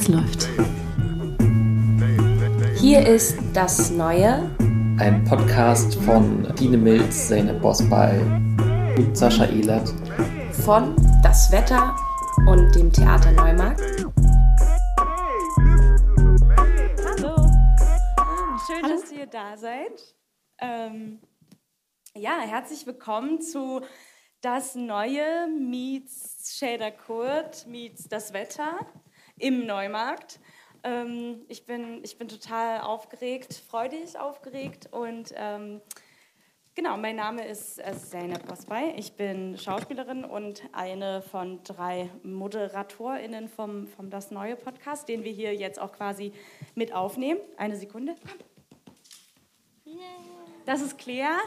Es läuft. Hier ist das Neue. Ein Podcast von Dine Milz, Zeynep Bosbay und Sascha Ehlert. Von Das Wetter und dem Theater Neumarkt. Hallo. Schön, Hallo. dass ihr da seid. Ähm, ja, herzlich willkommen zu Das Neue meets Shader Kurt meets Das Wetter im Neumarkt. Ähm, ich, bin, ich bin total aufgeregt, freudig aufgeregt und ähm, genau, mein Name ist äh, Zeynep Bosbay. Ich bin Schauspielerin und eine von drei ModeratorInnen vom, vom Das Neue Podcast, den wir hier jetzt auch quasi mit aufnehmen. Eine Sekunde. Das ist Claire.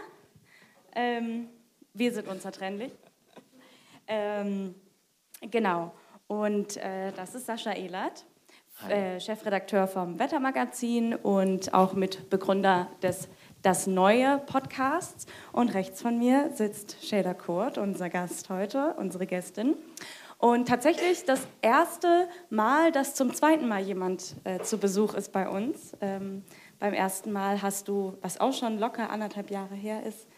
Ähm, wir sind unzertrennlich. Ähm, genau. Und äh, das ist Sascha Ehlert, äh, Chefredakteur vom Wettermagazin und auch Mitbegründer des Das Neue Podcasts. Und rechts von mir sitzt Shader Kurt, unser Gast heute, unsere Gästin. Und tatsächlich das erste Mal, dass zum zweiten Mal jemand äh, zu Besuch ist bei uns. Ähm, beim ersten Mal hast du, was auch schon locker anderthalb Jahre her ist,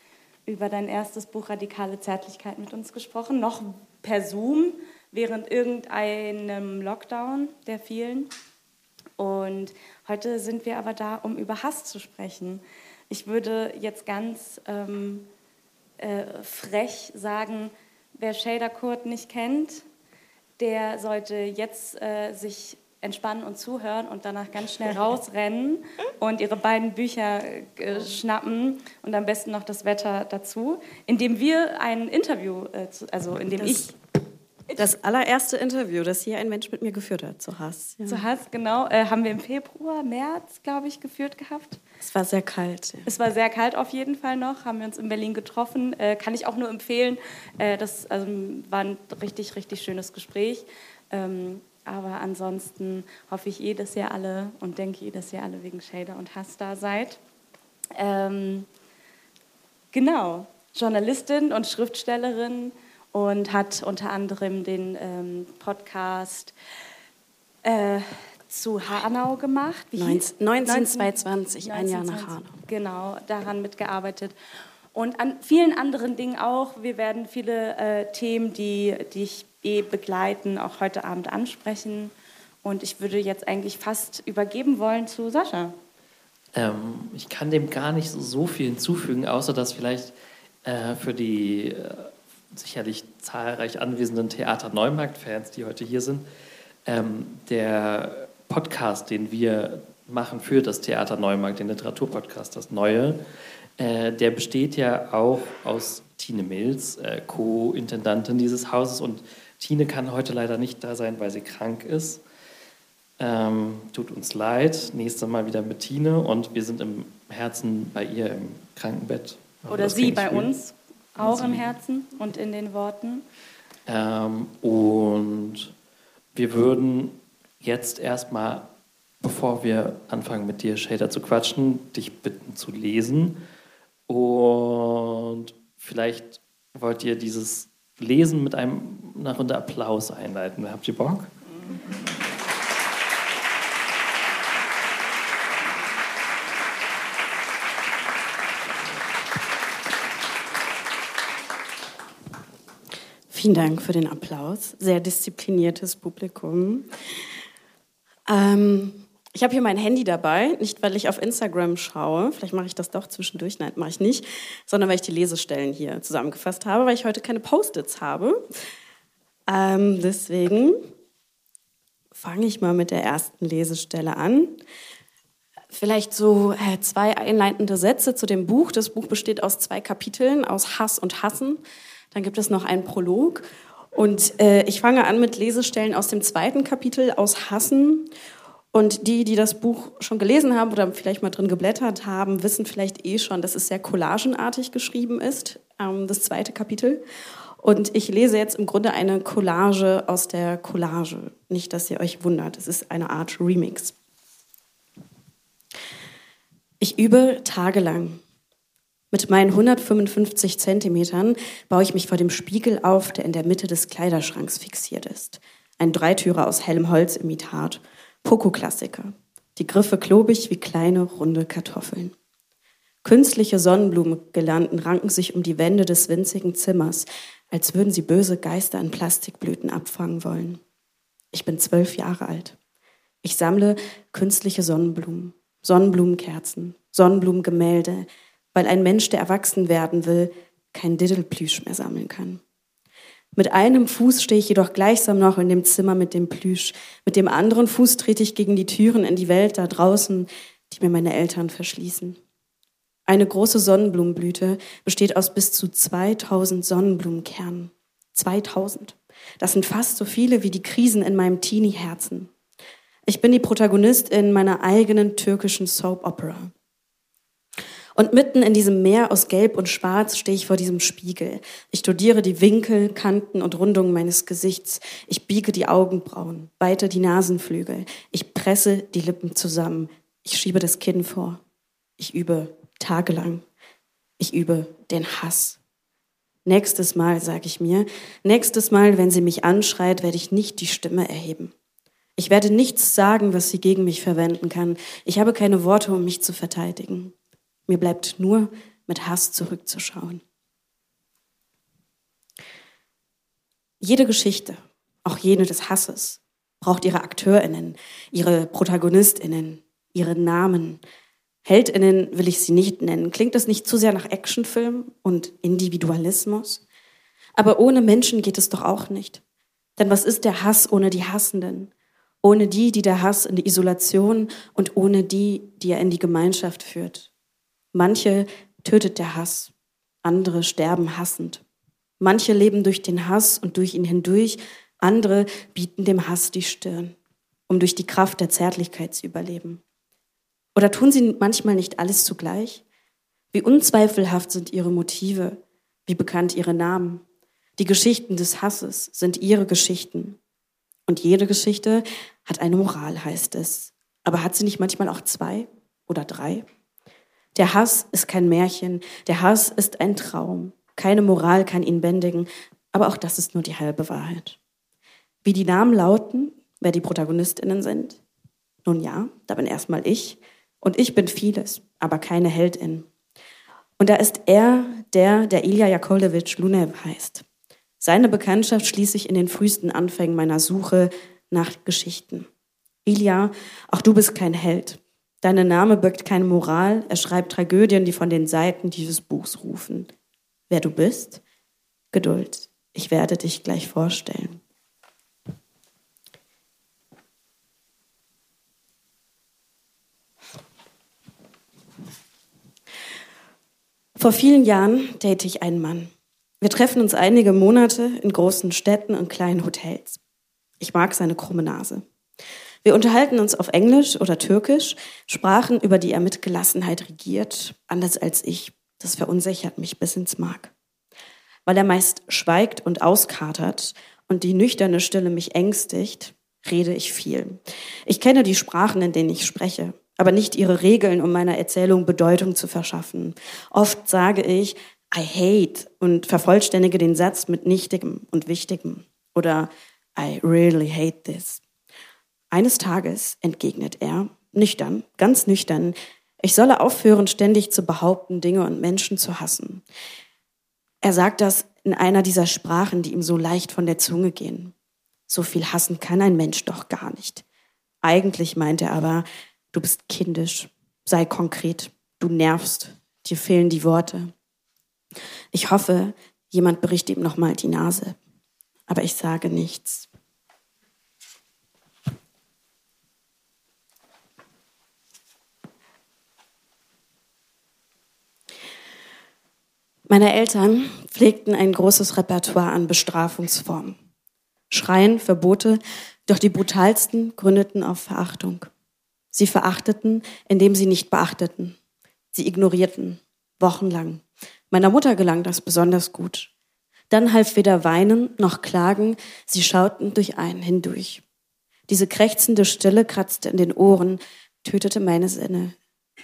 über dein erstes Buch Radikale Zärtlichkeit mit uns gesprochen, noch per Zoom während irgendeinem Lockdown der vielen. Und heute sind wir aber da, um über Hass zu sprechen. Ich würde jetzt ganz ähm, äh, frech sagen, wer Shader Kurt nicht kennt, der sollte jetzt äh, sich entspannen und zuhören und danach ganz schnell rausrennen und ihre beiden Bücher äh, schnappen und am besten noch das Wetter dazu, indem wir ein Interview, äh, also indem das ich das allererste Interview, das hier ein Mensch mit mir geführt hat, zu Hass. Ja. Zu Hass, genau. Äh, haben wir im Februar, März, glaube ich, geführt gehabt. Es war sehr kalt. Ja. Es war sehr kalt auf jeden Fall noch. Haben wir uns in Berlin getroffen. Äh, kann ich auch nur empfehlen. Äh, das also, war ein richtig, richtig schönes Gespräch. Ähm, aber ansonsten hoffe ich eh, dass ihr alle und denke eh, dass ihr alle wegen Shader und Hass da seid. Ähm, genau. Journalistin und Schriftstellerin und hat unter anderem den ähm, Podcast äh, zu Hanau gemacht. Wie 19, 1922, 19, ein Jahr nach Hanau. Genau, daran mitgearbeitet. Und an vielen anderen Dingen auch. Wir werden viele äh, Themen, die, die ich eh begleiten, auch heute Abend ansprechen. Und ich würde jetzt eigentlich fast übergeben wollen zu Sascha. Ähm, ich kann dem gar nicht so, so viel hinzufügen, außer dass vielleicht äh, für die äh, sicherlich zahlreich anwesenden Theater Neumarkt-Fans, die heute hier sind, ähm, der Podcast, den wir machen für das Theater Neumarkt, den Literaturpodcast, das Neue, äh, der besteht ja auch aus Tine Mills, äh, Co-Intendantin dieses Hauses. Und Tine kann heute leider nicht da sein, weil sie krank ist. Ähm, tut uns leid. Nächstes Mal wieder mit Tine und wir sind im Herzen bei ihr im Krankenbett. Oder sie bei uns. Auch im Herzen und in den Worten. Ähm, und wir würden jetzt erstmal, bevor wir anfangen mit dir, Shader, zu quatschen, dich bitten zu lesen. Und vielleicht wollt ihr dieses Lesen mit einem, einer Runde Applaus einleiten. Habt ihr Bock? Mhm. Vielen Dank für den Applaus. Sehr diszipliniertes Publikum. Ähm, ich habe hier mein Handy dabei, nicht weil ich auf Instagram schaue, vielleicht mache ich das doch zwischendurch, nein, mache ich nicht, sondern weil ich die Lesestellen hier zusammengefasst habe, weil ich heute keine Post-its habe. Ähm, deswegen fange ich mal mit der ersten Lesestelle an. Vielleicht so äh, zwei einleitende Sätze zu dem Buch. Das Buch besteht aus zwei Kapiteln, aus Hass und Hassen. Dann gibt es noch einen Prolog. Und äh, ich fange an mit Lesestellen aus dem zweiten Kapitel, aus Hassen. Und die, die das Buch schon gelesen haben oder vielleicht mal drin geblättert haben, wissen vielleicht eh schon, dass es sehr collagenartig geschrieben ist, ähm, das zweite Kapitel. Und ich lese jetzt im Grunde eine Collage aus der Collage. Nicht, dass ihr euch wundert, es ist eine Art Remix. Ich übe tagelang. Mit meinen 155 Zentimetern baue ich mich vor dem Spiegel auf, der in der Mitte des Kleiderschranks fixiert ist. Ein Dreitürer aus hellem Holzimitat. Poco-Klassiker. Die Griffe klobig wie kleine, runde Kartoffeln. Künstliche Sonnenblumengirlanden ranken sich um die Wände des winzigen Zimmers, als würden sie böse Geister in Plastikblüten abfangen wollen. Ich bin zwölf Jahre alt. Ich sammle künstliche Sonnenblumen, Sonnenblumenkerzen, Sonnenblumengemälde, weil ein Mensch, der erwachsen werden will, kein Diddelplüsch mehr sammeln kann. Mit einem Fuß stehe ich jedoch gleichsam noch in dem Zimmer mit dem Plüsch. Mit dem anderen Fuß trete ich gegen die Türen in die Welt da draußen, die mir meine Eltern verschließen. Eine große Sonnenblumenblüte besteht aus bis zu 2000 Sonnenblumenkernen. 2000. Das sind fast so viele wie die Krisen in meinem Teenie-Herzen. Ich bin die Protagonistin meiner eigenen türkischen Soap Opera. Und mitten in diesem Meer aus Gelb und Schwarz stehe ich vor diesem Spiegel. Ich studiere die Winkel, Kanten und Rundungen meines Gesichts. Ich biege die Augenbrauen, weite die Nasenflügel. Ich presse die Lippen zusammen. Ich schiebe das Kinn vor. Ich übe tagelang. Ich übe den Hass. Nächstes Mal, sage ich mir, nächstes Mal, wenn sie mich anschreit, werde ich nicht die Stimme erheben. Ich werde nichts sagen, was sie gegen mich verwenden kann. Ich habe keine Worte, um mich zu verteidigen. Mir bleibt nur mit Hass zurückzuschauen. Jede Geschichte, auch jene des Hasses, braucht ihre Akteurinnen, ihre Protagonistinnen, ihre Namen. Heldinnen will ich sie nicht nennen. Klingt das nicht zu sehr nach Actionfilm und Individualismus? Aber ohne Menschen geht es doch auch nicht. Denn was ist der Hass ohne die Hassenden? Ohne die, die der Hass in die Isolation und ohne die, die er in die Gemeinschaft führt. Manche tötet der Hass, andere sterben hassend. Manche leben durch den Hass und durch ihn hindurch, andere bieten dem Hass die Stirn, um durch die Kraft der Zärtlichkeit zu überleben. Oder tun sie manchmal nicht alles zugleich? Wie unzweifelhaft sind ihre Motive, wie bekannt ihre Namen. Die Geschichten des Hasses sind ihre Geschichten. Und jede Geschichte hat eine Moral, heißt es. Aber hat sie nicht manchmal auch zwei oder drei? Der Hass ist kein Märchen, der Hass ist ein Traum. Keine Moral kann ihn bändigen, aber auch das ist nur die halbe Wahrheit. Wie die Namen lauten, wer die Protagonistinnen sind? Nun ja, da bin erstmal ich und ich bin vieles, aber keine Heldin. Und da ist er, der, der Ilja Jakolewitsch Lunev heißt. Seine Bekanntschaft schließe ich in den frühesten Anfängen meiner Suche nach Geschichten. Ilja, auch du bist kein Held. Deine Name birgt keine Moral, er schreibt Tragödien, die von den Seiten dieses Buchs rufen. Wer du bist? Geduld, ich werde dich gleich vorstellen. Vor vielen Jahren date ich einen Mann. Wir treffen uns einige Monate in großen Städten und kleinen Hotels. Ich mag seine krumme Nase. Wir unterhalten uns auf Englisch oder Türkisch, Sprachen, über die er mit Gelassenheit regiert, anders als ich. Das verunsichert mich bis ins Mark. Weil er meist schweigt und auskatert und die nüchterne Stille mich ängstigt, rede ich viel. Ich kenne die Sprachen, in denen ich spreche, aber nicht ihre Regeln, um meiner Erzählung Bedeutung zu verschaffen. Oft sage ich I hate und vervollständige den Satz mit Nichtigem und Wichtigem oder I really hate this. Eines Tages entgegnet er, nüchtern, ganz nüchtern, ich solle aufhören, ständig zu behaupten, Dinge und Menschen zu hassen. Er sagt das in einer dieser Sprachen, die ihm so leicht von der Zunge gehen. So viel hassen kann ein Mensch doch gar nicht. Eigentlich meint er aber, du bist kindisch, sei konkret, du nervst, dir fehlen die Worte. Ich hoffe, jemand bricht ihm nochmal die Nase. Aber ich sage nichts. Meine Eltern pflegten ein großes Repertoire an Bestrafungsformen. Schreien, Verbote, doch die brutalsten gründeten auf Verachtung. Sie verachteten, indem sie nicht beachteten. Sie ignorierten, wochenlang. Meiner Mutter gelang das besonders gut. Dann half weder Weinen noch Klagen, sie schauten durch einen hindurch. Diese krächzende Stille kratzte in den Ohren, tötete meine Sinne.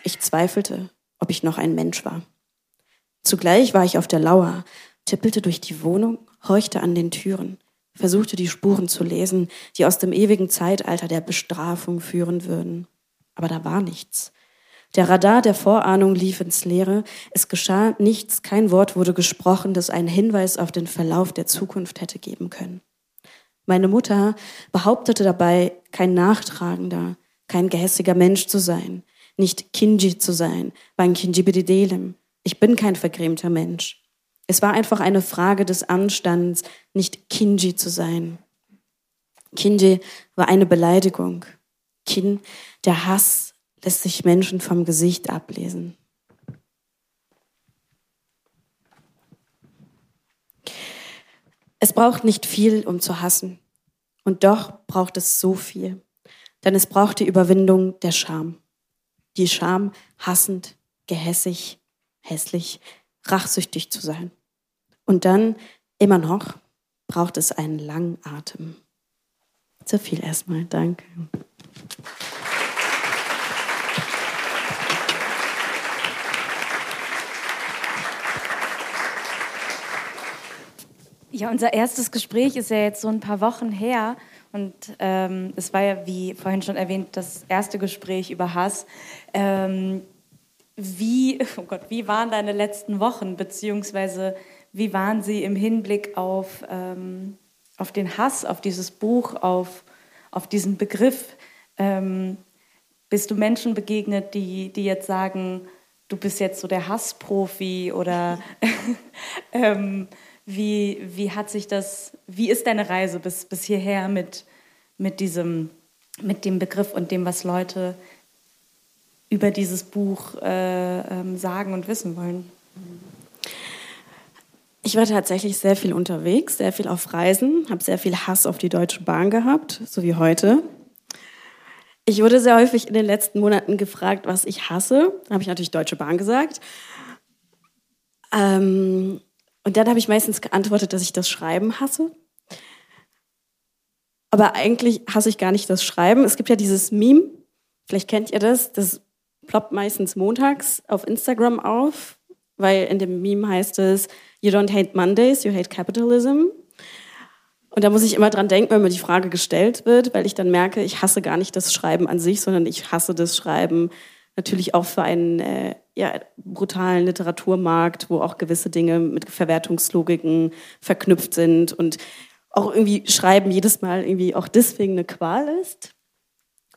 Ich zweifelte, ob ich noch ein Mensch war. Zugleich war ich auf der Lauer, tippelte durch die Wohnung, horchte an den Türen. versuchte die Spuren zu lesen, die aus dem ewigen Zeitalter der Bestrafung führen würden. Aber da war nichts. Der Radar der Vorahnung lief ins Leere. Es geschah nichts, kein Wort wurde gesprochen, das einen Hinweis auf den Verlauf der Zukunft hätte geben können. Meine Mutter behauptete dabei, kein nachtragender, kein gehässiger Mensch zu sein, nicht Kinji zu sein, beim Kinjibididelem. Ich bin kein vergrämter Mensch. Es war einfach eine Frage des Anstands, nicht Kinji zu sein. Kinji war eine Beleidigung. Kin, der Hass, lässt sich Menschen vom Gesicht ablesen. Es braucht nicht viel, um zu hassen. Und doch braucht es so viel. Denn es braucht die Überwindung der Scham. Die Scham, hassend, gehässig, hässlich, rachsüchtig zu sein. Und dann, immer noch, braucht es einen langen Atem. So viel erstmal. Danke. Ja, unser erstes Gespräch ist ja jetzt so ein paar Wochen her. Und ähm, es war ja, wie vorhin schon erwähnt, das erste Gespräch über Hass. Ähm, wie, oh Gott, wie waren deine letzten Wochen, beziehungsweise wie waren sie im Hinblick auf, ähm, auf den Hass, auf dieses Buch, auf, auf diesen Begriff? Ähm, bist du Menschen begegnet, die, die jetzt sagen, du bist jetzt so der Hassprofi oder ähm, wie, wie hat sich das, wie ist deine Reise bis, bis hierher mit, mit, diesem, mit dem Begriff und dem, was Leute über dieses Buch äh, ähm, sagen und wissen wollen? Ich war tatsächlich sehr viel unterwegs, sehr viel auf Reisen, habe sehr viel Hass auf die Deutsche Bahn gehabt, so wie heute. Ich wurde sehr häufig in den letzten Monaten gefragt, was ich hasse. Da habe ich natürlich Deutsche Bahn gesagt. Ähm, und dann habe ich meistens geantwortet, dass ich das Schreiben hasse. Aber eigentlich hasse ich gar nicht das Schreiben. Es gibt ja dieses Meme, vielleicht kennt ihr das, das ploppt meistens montags auf Instagram auf, weil in dem Meme heißt es, You don't hate Mondays, you hate capitalism. Und da muss ich immer dran denken, wenn mir die Frage gestellt wird, weil ich dann merke, ich hasse gar nicht das Schreiben an sich, sondern ich hasse das Schreiben natürlich auch für einen äh, ja, brutalen Literaturmarkt, wo auch gewisse Dinge mit Verwertungslogiken verknüpft sind und auch irgendwie Schreiben jedes Mal irgendwie auch deswegen eine Qual ist.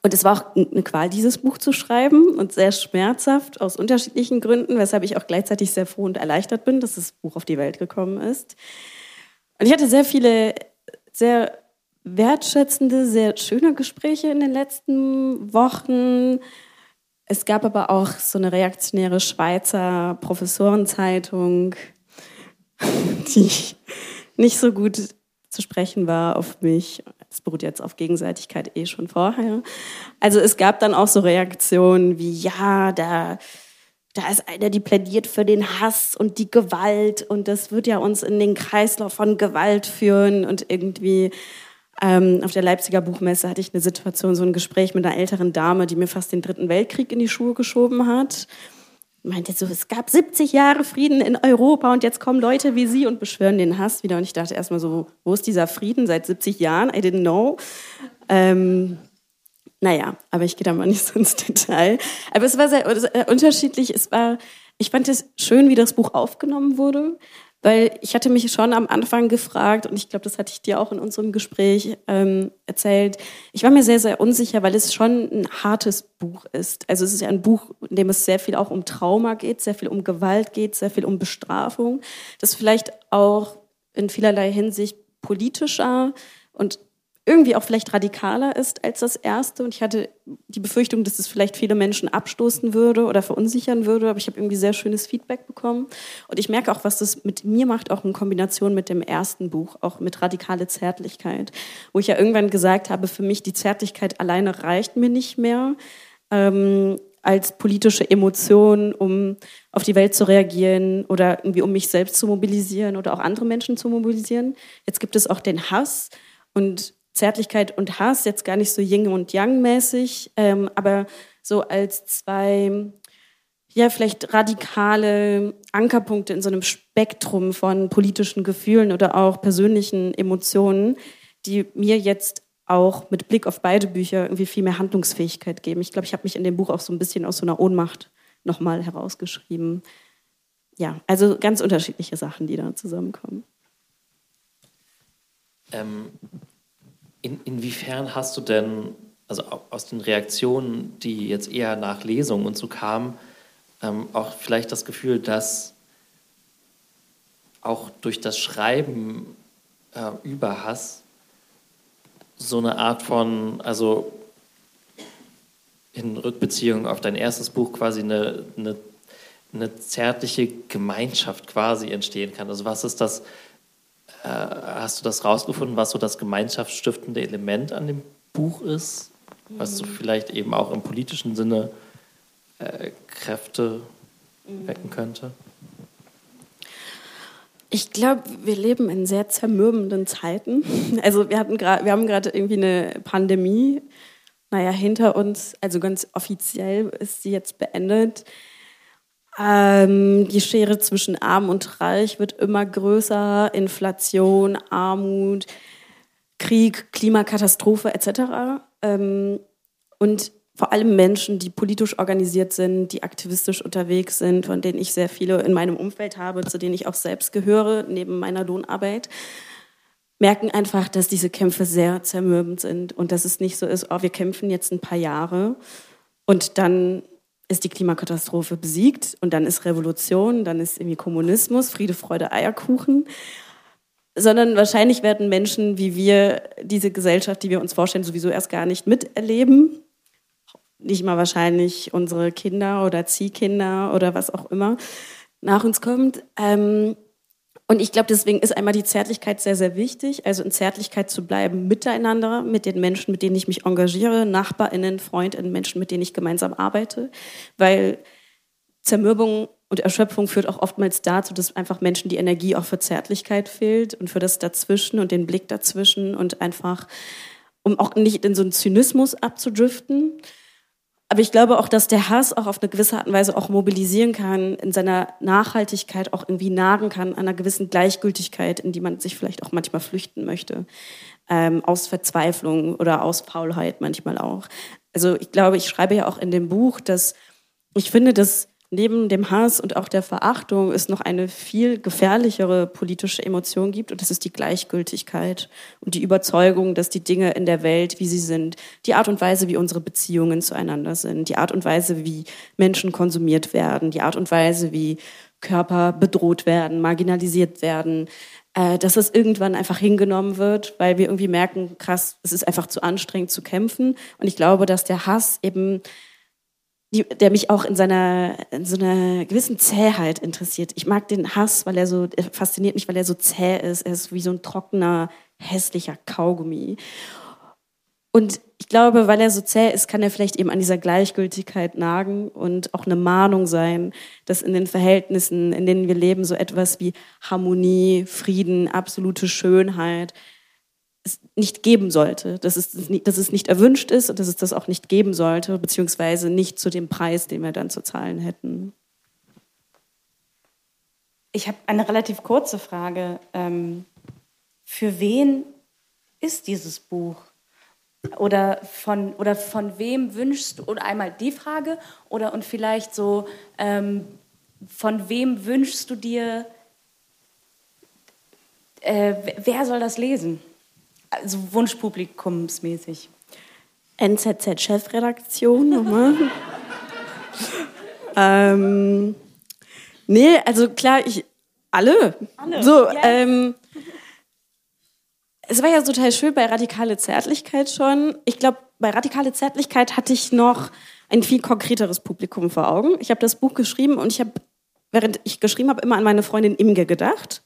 Und es war auch eine Qual, dieses Buch zu schreiben und sehr schmerzhaft aus unterschiedlichen Gründen, weshalb ich auch gleichzeitig sehr froh und erleichtert bin, dass das Buch auf die Welt gekommen ist. Und ich hatte sehr viele sehr wertschätzende, sehr schöne Gespräche in den letzten Wochen es gab aber auch so eine reaktionäre Schweizer Professorenzeitung, die nicht so gut zu sprechen war auf mich. Es beruht jetzt auf Gegenseitigkeit eh schon vorher. Also es gab dann auch so Reaktionen wie, ja, da, da ist einer, die plädiert für den Hass und die Gewalt und das wird ja uns in den Kreislauf von Gewalt führen und irgendwie ähm, auf der Leipziger Buchmesse hatte ich eine Situation, so ein Gespräch mit einer älteren Dame, die mir fast den Dritten Weltkrieg in die Schuhe geschoben hat. Meinte so, es gab 70 Jahre Frieden in Europa und jetzt kommen Leute wie Sie und beschwören den Hass wieder. Und ich dachte erstmal so, wo ist dieser Frieden seit 70 Jahren? I didn't know. Ähm, naja, aber ich gehe da mal nicht so ins Detail. Aber es war sehr unterschiedlich. Es war, ich fand es schön, wie das Buch aufgenommen wurde. Weil ich hatte mich schon am Anfang gefragt, und ich glaube, das hatte ich dir auch in unserem Gespräch ähm, erzählt, ich war mir sehr, sehr unsicher, weil es schon ein hartes Buch ist. Also es ist ja ein Buch, in dem es sehr viel auch um Trauma geht, sehr viel um Gewalt geht, sehr viel um Bestrafung, das vielleicht auch in vielerlei Hinsicht politischer und irgendwie auch vielleicht radikaler ist als das erste. Und ich hatte die Befürchtung, dass es vielleicht viele Menschen abstoßen würde oder verunsichern würde. Aber ich habe irgendwie sehr schönes Feedback bekommen. Und ich merke auch, was das mit mir macht, auch in Kombination mit dem ersten Buch, auch mit radikale Zärtlichkeit. Wo ich ja irgendwann gesagt habe, für mich die Zärtlichkeit alleine reicht mir nicht mehr. Ähm, als politische Emotion, um auf die Welt zu reagieren oder irgendwie um mich selbst zu mobilisieren oder auch andere Menschen zu mobilisieren. Jetzt gibt es auch den Hass und Zärtlichkeit und Hass, jetzt gar nicht so Yin und Yang mäßig, ähm, aber so als zwei, ja, vielleicht radikale Ankerpunkte in so einem Spektrum von politischen Gefühlen oder auch persönlichen Emotionen, die mir jetzt auch mit Blick auf beide Bücher irgendwie viel mehr Handlungsfähigkeit geben. Ich glaube, ich habe mich in dem Buch auch so ein bisschen aus so einer Ohnmacht nochmal herausgeschrieben. Ja, also ganz unterschiedliche Sachen, die da zusammenkommen. Ähm, in, inwiefern hast du denn, also aus den Reaktionen, die jetzt eher nach Lesung und so kamen, ähm, auch vielleicht das Gefühl, dass auch durch das Schreiben äh, über Hass so eine Art von, also in Rückbeziehung auf dein erstes Buch quasi eine, eine, eine zärtliche Gemeinschaft quasi entstehen kann. Also was ist das, hast du das rausgefunden, was so das gemeinschaftsstiftende Element an dem Buch ist? Was so mhm. vielleicht eben auch im politischen Sinne äh, Kräfte mhm. wecken könnte? Ich glaube, wir leben in sehr zermürbenden Zeiten. Also wir, hatten grad, wir haben gerade irgendwie eine Pandemie, naja, hinter uns, also ganz offiziell ist sie jetzt beendet. Ähm, die Schere zwischen Arm und Reich wird immer größer, Inflation, Armut, Krieg, Klimakatastrophe etc. Ähm, und vor allem Menschen, die politisch organisiert sind, die aktivistisch unterwegs sind, von denen ich sehr viele in meinem Umfeld habe, zu denen ich auch selbst gehöre, neben meiner Lohnarbeit, merken einfach, dass diese Kämpfe sehr zermürbend sind und dass es nicht so ist, oh, wir kämpfen jetzt ein paar Jahre und dann ist die Klimakatastrophe besiegt und dann ist Revolution, dann ist irgendwie Kommunismus, Friede, Freude, Eierkuchen. Sondern wahrscheinlich werden Menschen wie wir diese Gesellschaft, die wir uns vorstellen, sowieso erst gar nicht miterleben nicht mal wahrscheinlich unsere Kinder oder Ziehkinder oder was auch immer nach uns kommt. Ähm, und ich glaube, deswegen ist einmal die Zärtlichkeit sehr, sehr wichtig. Also in Zärtlichkeit zu bleiben miteinander, mit den Menschen, mit denen ich mich engagiere, NachbarInnen, FreundInnen, Menschen, mit denen ich gemeinsam arbeite. Weil Zermürbung und Erschöpfung führt auch oftmals dazu, dass einfach Menschen die Energie auch für Zärtlichkeit fehlt und für das Dazwischen und den Blick dazwischen und einfach, um auch nicht in so einen Zynismus abzudriften. Aber ich glaube auch, dass der Hass auch auf eine gewisse Art und Weise auch mobilisieren kann, in seiner Nachhaltigkeit auch irgendwie nagen kann, einer gewissen Gleichgültigkeit, in die man sich vielleicht auch manchmal flüchten möchte. Ähm, aus Verzweiflung oder aus Faulheit manchmal auch. Also ich glaube, ich schreibe ja auch in dem Buch, dass ich finde, dass neben dem Hass und auch der Verachtung es noch eine viel gefährlichere politische Emotion gibt und das ist die Gleichgültigkeit und die Überzeugung, dass die Dinge in der Welt, wie sie sind, die Art und Weise, wie unsere Beziehungen zueinander sind, die Art und Weise, wie Menschen konsumiert werden, die Art und Weise, wie Körper bedroht werden, marginalisiert werden, äh, dass es irgendwann einfach hingenommen wird, weil wir irgendwie merken, krass, es ist einfach zu anstrengend zu kämpfen. Und ich glaube, dass der Hass eben die, der mich auch in seiner in so einer gewissen Zähheit interessiert. Ich mag den Hass, weil er so er fasziniert mich, weil er so zäh ist. Er ist wie so ein trockener, hässlicher Kaugummi. Und ich glaube, weil er so zäh ist, kann er vielleicht eben an dieser Gleichgültigkeit nagen und auch eine Mahnung sein, dass in den Verhältnissen, in denen wir leben, so etwas wie Harmonie, Frieden, absolute Schönheit, es nicht geben sollte, dass es, dass es nicht erwünscht ist und dass es das auch nicht geben sollte, beziehungsweise nicht zu dem Preis, den wir dann zu zahlen hätten. Ich habe eine relativ kurze Frage. Ähm, für wen ist dieses Buch? Oder von, oder von wem wünschst du, oder einmal die Frage, oder und vielleicht so, ähm, von wem wünschst du dir, äh, wer soll das lesen? Also Wunschpublikumsmäßig. NZZ-Chefredaktion nochmal. ähm, nee, also klar, ich alle. alle. So, yes. ähm, es war ja total schön bei Radikale Zärtlichkeit schon. Ich glaube, bei Radikale Zärtlichkeit hatte ich noch ein viel konkreteres Publikum vor Augen. Ich habe das Buch geschrieben und ich habe, während ich geschrieben habe, immer an meine Freundin Imge gedacht,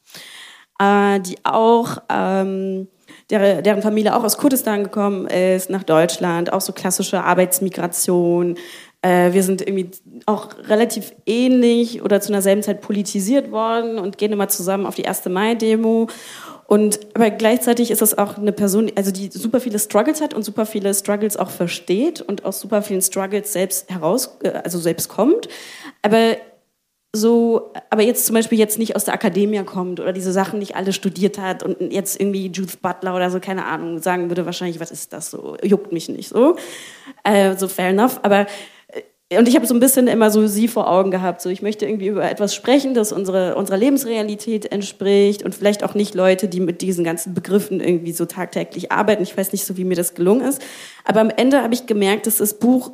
äh, die auch ähm, der, deren Familie auch aus Kurdistan gekommen ist, nach Deutschland, auch so klassische Arbeitsmigration. Äh, wir sind irgendwie auch relativ ähnlich oder zu einer selben Zeit politisiert worden und gehen immer zusammen auf die 1. Mai-Demo. Und aber gleichzeitig ist es auch eine Person, also die super viele Struggles hat und super viele Struggles auch versteht und aus super vielen Struggles selbst heraus, äh, also selbst kommt. Aber so, aber jetzt zum Beispiel jetzt nicht aus der Akademie kommt oder diese Sachen nicht alle studiert hat und jetzt irgendwie Judith Butler oder so, keine Ahnung, sagen würde wahrscheinlich, was ist das so, juckt mich nicht so. Äh, so fair enough. Aber äh, und ich habe so ein bisschen immer so sie vor Augen gehabt. So, ich möchte irgendwie über etwas sprechen, das unsere, unserer Lebensrealität entspricht und vielleicht auch nicht Leute, die mit diesen ganzen Begriffen irgendwie so tagtäglich arbeiten. Ich weiß nicht so, wie mir das gelungen ist. Aber am Ende habe ich gemerkt, dass das Buch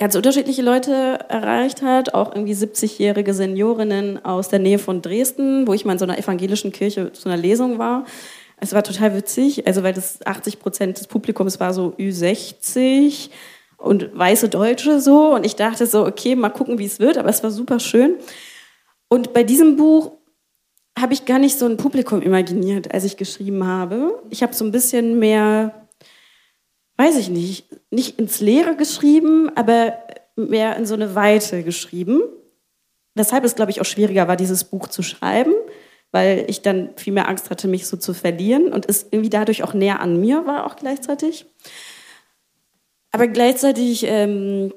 ganz unterschiedliche Leute erreicht hat, auch irgendwie 70-jährige Seniorinnen aus der Nähe von Dresden, wo ich mal in so einer evangelischen Kirche zu einer Lesung war. Es war total witzig, also weil das 80 Prozent des Publikums war so Ü60 und weiße Deutsche so und ich dachte so, okay, mal gucken, wie es wird, aber es war super schön. Und bei diesem Buch habe ich gar nicht so ein Publikum imaginiert, als ich geschrieben habe. Ich habe so ein bisschen mehr weiß ich nicht, nicht ins Leere geschrieben, aber mehr in so eine Weite geschrieben. Weshalb es, glaube ich, auch schwieriger war, dieses Buch zu schreiben, weil ich dann viel mehr Angst hatte, mich so zu verlieren und es irgendwie dadurch auch näher an mir war, auch gleichzeitig. Aber gleichzeitig ähm,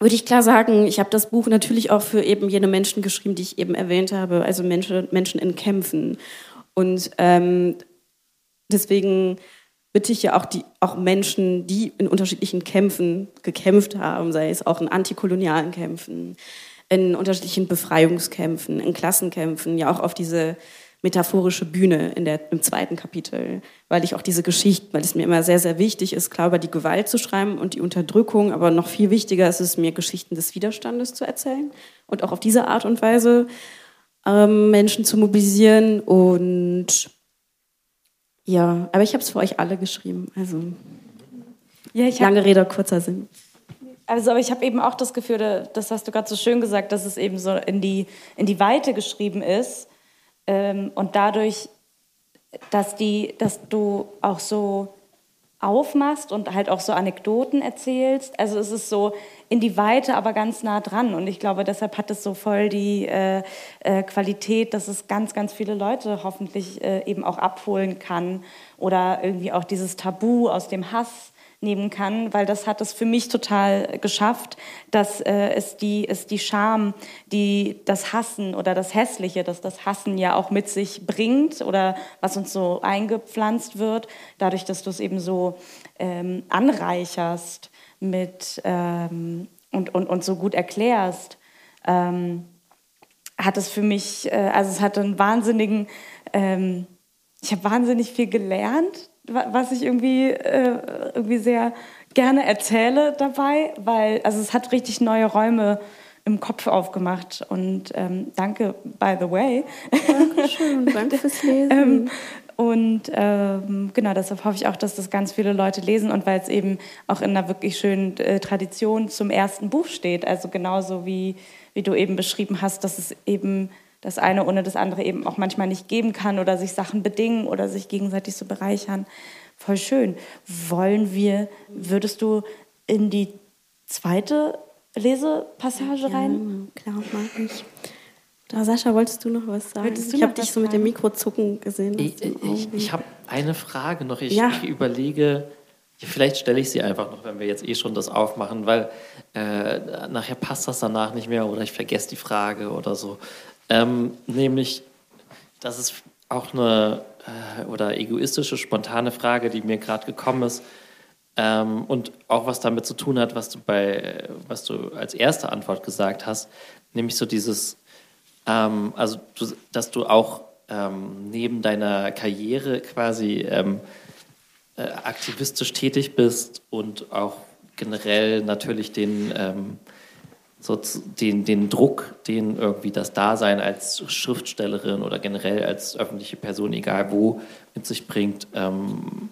würde ich klar sagen, ich habe das Buch natürlich auch für eben jene Menschen geschrieben, die ich eben erwähnt habe, also Menschen, Menschen in Kämpfen. Und ähm, deswegen bitte ich ja auch, die, auch Menschen, die in unterschiedlichen Kämpfen gekämpft haben, sei es auch in antikolonialen Kämpfen, in unterschiedlichen Befreiungskämpfen, in Klassenkämpfen, ja auch auf diese metaphorische Bühne in der, im zweiten Kapitel, weil ich auch diese Geschichten, weil es mir immer sehr, sehr wichtig ist, klar über die Gewalt zu schreiben und die Unterdrückung, aber noch viel wichtiger ist es mir, Geschichten des Widerstandes zu erzählen und auch auf diese Art und Weise ähm, Menschen zu mobilisieren und ja, aber ich habe es für euch alle geschrieben. Also ja, lange Rede, kurzer Sinn. Also, aber ich habe eben auch das Gefühl, das hast du gerade so schön gesagt, dass es eben so in die, in die Weite geschrieben ist ähm, und dadurch, dass, die, dass du auch so aufmachst und halt auch so Anekdoten erzählst. Also es ist so in die Weite, aber ganz nah dran. Und ich glaube, deshalb hat es so voll die äh, äh, Qualität, dass es ganz, ganz viele Leute hoffentlich äh, eben auch abholen kann oder irgendwie auch dieses Tabu aus dem Hass nehmen kann, weil das hat es für mich total geschafft, dass äh, es, die, es die Scham, die das Hassen oder das Hässliche, dass das Hassen ja auch mit sich bringt oder was uns so eingepflanzt wird, dadurch, dass du es eben so ähm, anreicherst mit ähm, und, und, und so gut erklärst, ähm, hat es für mich, äh, also es hatte einen wahnsinnigen, ähm, ich habe wahnsinnig viel gelernt was ich irgendwie, äh, irgendwie sehr gerne erzähle dabei, weil also es hat richtig neue Räume im Kopf aufgemacht. Und ähm, danke, by the way. Dankeschön, danke fürs Lesen. ähm, und ähm, genau, deshalb hoffe ich auch, dass das ganz viele Leute lesen und weil es eben auch in einer wirklich schönen äh, Tradition zum ersten Buch steht. Also genauso wie, wie du eben beschrieben hast, dass es eben das eine ohne das andere eben auch manchmal nicht geben kann oder sich Sachen bedingen oder sich gegenseitig so bereichern. Voll schön. Wollen wir, würdest du in die zweite Lesepassage ja, rein? Klar, mach ich. Da, Sascha, wolltest du noch was sagen? ich habe dich so mit dem Mikrozucken gesehen. Ich, ich, ich habe eine Frage noch. Ich, ja. ich überlege, vielleicht stelle ich sie einfach noch, wenn wir jetzt eh schon das aufmachen, weil äh, nachher passt das danach nicht mehr oder ich vergesse die Frage oder so. Ähm, nämlich, das ist auch eine äh, oder egoistische, spontane Frage, die mir gerade gekommen ist. Ähm, und auch was damit zu tun hat, was du bei, was du als erste Antwort gesagt hast, nämlich so dieses, ähm, also du, dass du auch ähm, neben deiner Karriere quasi ähm, äh, aktivistisch tätig bist und auch generell natürlich den ähm, so den, den Druck, den irgendwie das Dasein als Schriftstellerin oder generell als öffentliche Person, egal wo, mit sich bringt. Ähm,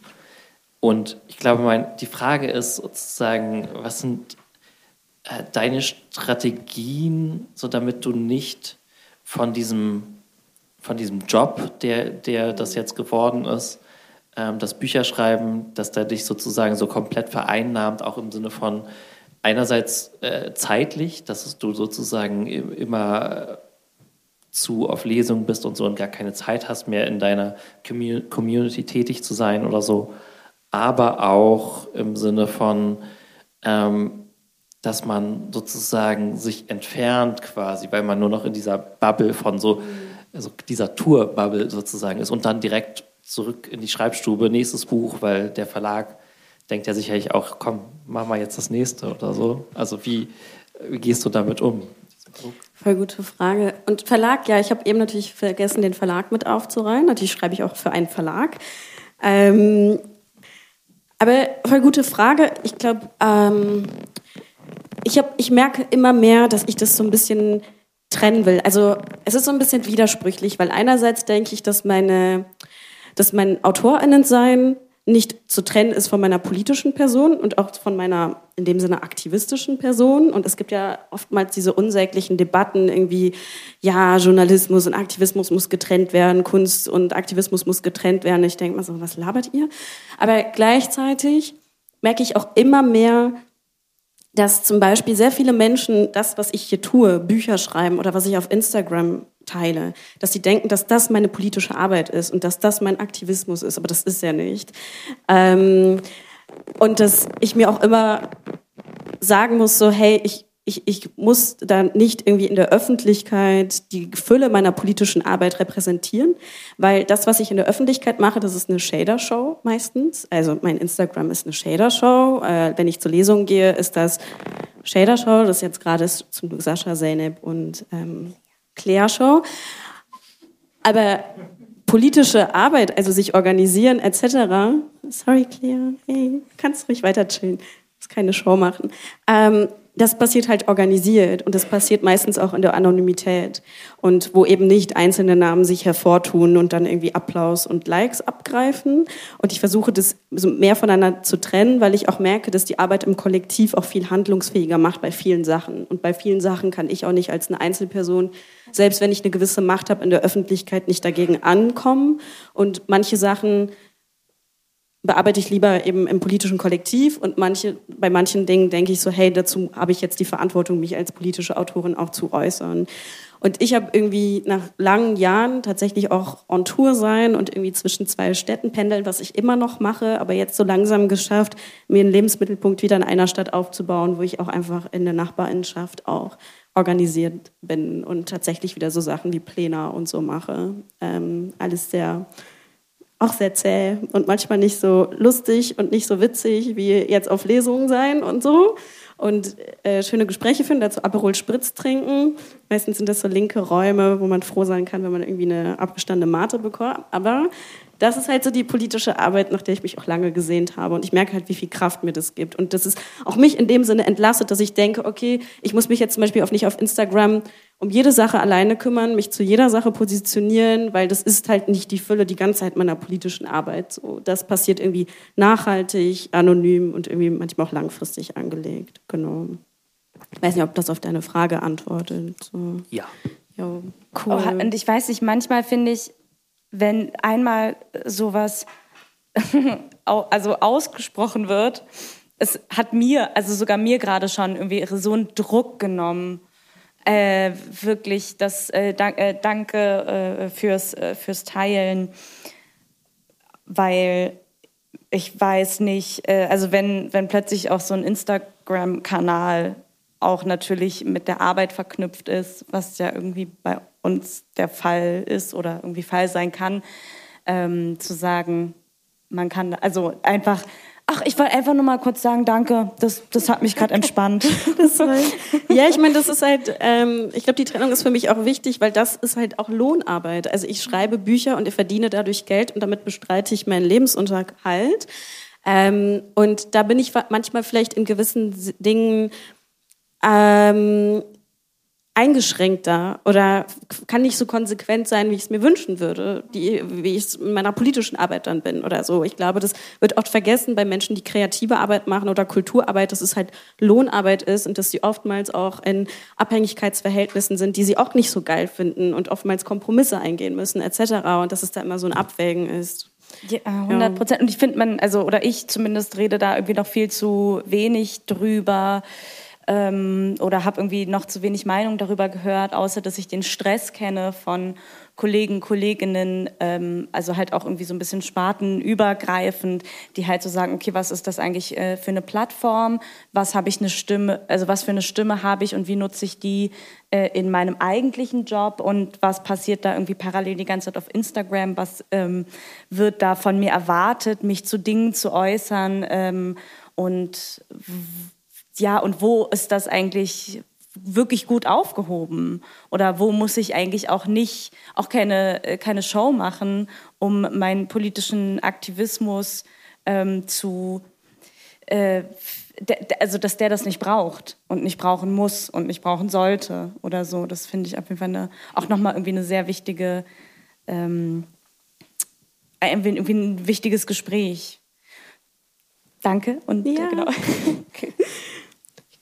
und ich glaube, mein, die Frage ist sozusagen, was sind äh, deine Strategien, so damit du nicht von diesem, von diesem Job, der, der das jetzt geworden ist, ähm, das Bücherschreiben, dass der dich sozusagen so komplett vereinnahmt, auch im Sinne von, einerseits äh, zeitlich, dass du sozusagen immer zu auf Lesungen bist und so und gar keine Zeit hast mehr in deiner Community tätig zu sein oder so, aber auch im Sinne von, ähm, dass man sozusagen sich entfernt quasi, weil man nur noch in dieser Bubble von so, also dieser Tour-Bubble sozusagen ist und dann direkt zurück in die Schreibstube, nächstes Buch, weil der Verlag denkt ja sicherlich auch, komm, mach mal jetzt das nächste oder so. Also wie, wie gehst du damit um? Voll gute Frage. Und Verlag, ja, ich habe eben natürlich vergessen, den Verlag mit aufzureihen. Natürlich schreibe ich auch für einen Verlag. Ähm, aber voll gute Frage. Ich glaube, ähm, ich, ich merke immer mehr, dass ich das so ein bisschen trennen will. Also es ist so ein bisschen widersprüchlich, weil einerseits denke ich, dass meine, dass mein AutorInnen-Sein nicht zu trennen ist von meiner politischen Person und auch von meiner in dem Sinne aktivistischen Person. Und es gibt ja oftmals diese unsäglichen Debatten, irgendwie, ja, Journalismus und Aktivismus muss getrennt werden, Kunst und Aktivismus muss getrennt werden. Ich denke mal so, was labert ihr? Aber gleichzeitig merke ich auch immer mehr, dass zum Beispiel sehr viele Menschen das, was ich hier tue, Bücher schreiben oder was ich auf Instagram teile, dass sie denken, dass das meine politische Arbeit ist und dass das mein Aktivismus ist, aber das ist ja nicht. Ähm, und dass ich mir auch immer sagen muss, so, hey, ich, ich, ich muss da nicht irgendwie in der Öffentlichkeit die Fülle meiner politischen Arbeit repräsentieren, weil das, was ich in der Öffentlichkeit mache, das ist eine Shader-Show meistens. Also mein Instagram ist eine Shader-Show. Äh, wenn ich zur Lesung gehe, ist das Shader-Show. Das ist jetzt gerade zum Sascha, Zeynep und ähm, Claire-Show. Aber politische Arbeit, also sich organisieren etc. Sorry, Claire, hey, kannst ruhig weiter chillen, muss keine Show machen. Ähm, das passiert halt organisiert und das passiert meistens auch in der Anonymität und wo eben nicht einzelne Namen sich hervortun und dann irgendwie Applaus und Likes abgreifen. Und ich versuche das mehr voneinander zu trennen, weil ich auch merke, dass die Arbeit im Kollektiv auch viel handlungsfähiger macht bei vielen Sachen. Und bei vielen Sachen kann ich auch nicht als eine Einzelperson, selbst wenn ich eine gewisse Macht habe in der Öffentlichkeit, nicht dagegen ankommen. Und manche Sachen bearbeite ich lieber eben im politischen Kollektiv und manche, bei manchen Dingen denke ich so, hey, dazu habe ich jetzt die Verantwortung, mich als politische Autorin auch zu äußern. Und ich habe irgendwie nach langen Jahren tatsächlich auch on Tour sein und irgendwie zwischen zwei Städten pendeln, was ich immer noch mache, aber jetzt so langsam geschafft, mir einen Lebensmittelpunkt wieder in einer Stadt aufzubauen, wo ich auch einfach in der Nachbarinschaft auch organisiert bin und tatsächlich wieder so Sachen wie Pläne und so mache. Ähm, alles sehr auch sehr zäh und manchmal nicht so lustig und nicht so witzig wie jetzt auf Lesungen sein und so. Und äh, schöne Gespräche führen, dazu Aperol Spritz trinken. Meistens sind das so linke Räume, wo man froh sein kann, wenn man irgendwie eine abgestandene Mate bekommt. Aber das ist halt so die politische Arbeit, nach der ich mich auch lange gesehnt habe. Und ich merke halt, wie viel Kraft mir das gibt. Und das ist auch mich in dem Sinne entlastet, dass ich denke, okay, ich muss mich jetzt zum Beispiel auch nicht auf Instagram um jede Sache alleine kümmern, mich zu jeder Sache positionieren, weil das ist halt nicht die Fülle die ganze Zeit meiner politischen Arbeit. So, das passiert irgendwie nachhaltig, anonym und irgendwie manchmal auch langfristig angelegt. Genau. Ich weiß nicht, ob das auf deine Frage antwortet. So. Ja. Ja, cool. Oh, und ich weiß nicht, manchmal finde ich, wenn einmal sowas also ausgesprochen wird, es hat mir, also sogar mir gerade schon irgendwie so einen Druck genommen. Äh, wirklich das äh, dank, äh, Danke äh, fürs, äh, fürs Teilen, weil ich weiß nicht, äh, also wenn, wenn plötzlich auch so ein Instagram-Kanal auch natürlich mit der Arbeit verknüpft ist, was ja irgendwie bei uns der Fall ist oder irgendwie Fall sein kann, ähm, zu sagen, man kann, also einfach, ach, ich wollte einfach nur mal kurz sagen, danke, das, das hat mich gerade entspannt. ja, ich meine, das ist halt, ähm, ich glaube, die Trennung ist für mich auch wichtig, weil das ist halt auch Lohnarbeit. Also ich schreibe Bücher und ich verdiene dadurch Geld und damit bestreite ich meinen Lebensunterhalt. Ähm, und da bin ich manchmal vielleicht in gewissen Dingen ähm, eingeschränkter oder kann nicht so konsequent sein, wie ich es mir wünschen würde, die, wie ich es in meiner politischen Arbeit dann bin oder so. Ich glaube, das wird oft vergessen bei Menschen, die kreative Arbeit machen oder Kulturarbeit, dass es halt Lohnarbeit ist und dass sie oftmals auch in Abhängigkeitsverhältnissen sind, die sie auch nicht so geil finden und oftmals Kompromisse eingehen müssen etc. Und dass es da immer so ein Abwägen ist. Ja, 100 Prozent. Und ich finde man, also oder ich zumindest rede da irgendwie noch viel zu wenig drüber ähm, oder habe irgendwie noch zu wenig Meinung darüber gehört, außer dass ich den Stress kenne von Kollegen, Kolleginnen, ähm, also halt auch irgendwie so ein bisschen spartenübergreifend, die halt so sagen, okay, was ist das eigentlich äh, für eine Plattform? Was habe ich eine Stimme, also was für eine Stimme habe ich und wie nutze ich die äh, in meinem eigentlichen Job und was passiert da irgendwie parallel die ganze Zeit auf Instagram? Was ähm, wird da von mir erwartet, mich zu Dingen zu äußern? Ähm, und ja, und wo ist das eigentlich wirklich gut aufgehoben? Oder wo muss ich eigentlich auch nicht, auch keine, äh, keine Show machen, um meinen politischen Aktivismus ähm, zu, äh, also dass der das nicht braucht und nicht brauchen muss und nicht brauchen sollte oder so. Das finde ich auf jeden Fall eine, auch nochmal irgendwie eine sehr wichtige, ähm, irgendwie ein wichtiges Gespräch. Danke und ja. genau. okay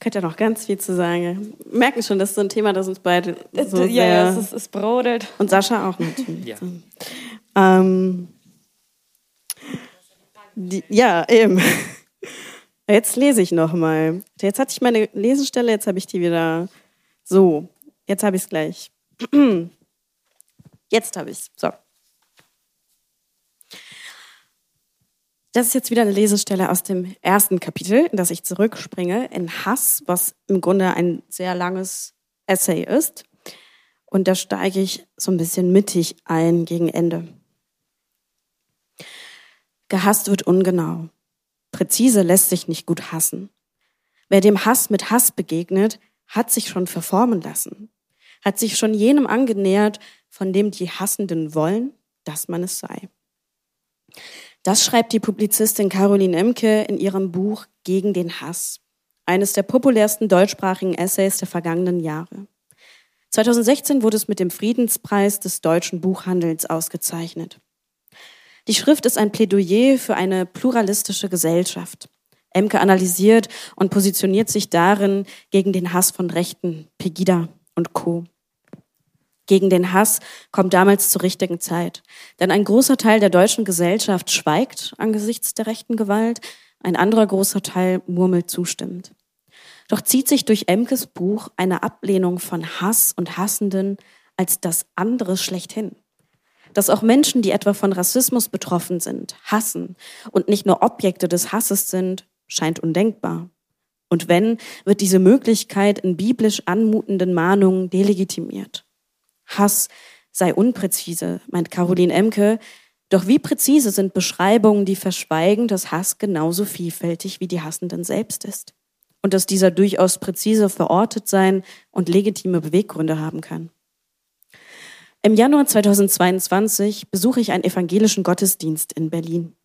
könnte ja noch ganz viel zu sagen. Wir merken schon, das ist so ein Thema, das uns beide so ja, sehr... Ja, es, es brodelt. Und Sascha auch natürlich. ja. Ähm, die, ja, eben. Jetzt lese ich noch mal. Jetzt hatte ich meine Lesestelle, jetzt habe ich die wieder so. Jetzt habe ich es gleich. Jetzt habe ich es. So. Das ist jetzt wieder eine Lesestelle aus dem ersten Kapitel, in das ich zurückspringe, in Hass, was im Grunde ein sehr langes Essay ist. Und da steige ich so ein bisschen mittig ein gegen Ende. Gehasst wird ungenau. Präzise lässt sich nicht gut hassen. Wer dem Hass mit Hass begegnet, hat sich schon verformen lassen, hat sich schon jenem angenähert, von dem die Hassenden wollen, dass man es sei. Das schreibt die Publizistin Caroline Emke in ihrem Buch Gegen den Hass, eines der populärsten deutschsprachigen Essays der vergangenen Jahre. 2016 wurde es mit dem Friedenspreis des deutschen Buchhandels ausgezeichnet. Die Schrift ist ein Plädoyer für eine pluralistische Gesellschaft. Emke analysiert und positioniert sich darin gegen den Hass von Rechten, Pegida und Co gegen den Hass kommt damals zur richtigen Zeit. Denn ein großer Teil der deutschen Gesellschaft schweigt angesichts der rechten Gewalt, ein anderer großer Teil murmelt zustimmend. Doch zieht sich durch Emkes Buch eine Ablehnung von Hass und Hassenden als das andere schlechthin. Dass auch Menschen, die etwa von Rassismus betroffen sind, hassen und nicht nur Objekte des Hasses sind, scheint undenkbar. Und wenn, wird diese Möglichkeit in biblisch anmutenden Mahnungen delegitimiert. Hass sei unpräzise, meint Caroline Emke. Doch wie präzise sind Beschreibungen, die verschweigen, dass Hass genauso vielfältig wie die Hassenden selbst ist? Und dass dieser durchaus präzise verortet sein und legitime Beweggründe haben kann. Im Januar 2022 besuche ich einen evangelischen Gottesdienst in Berlin.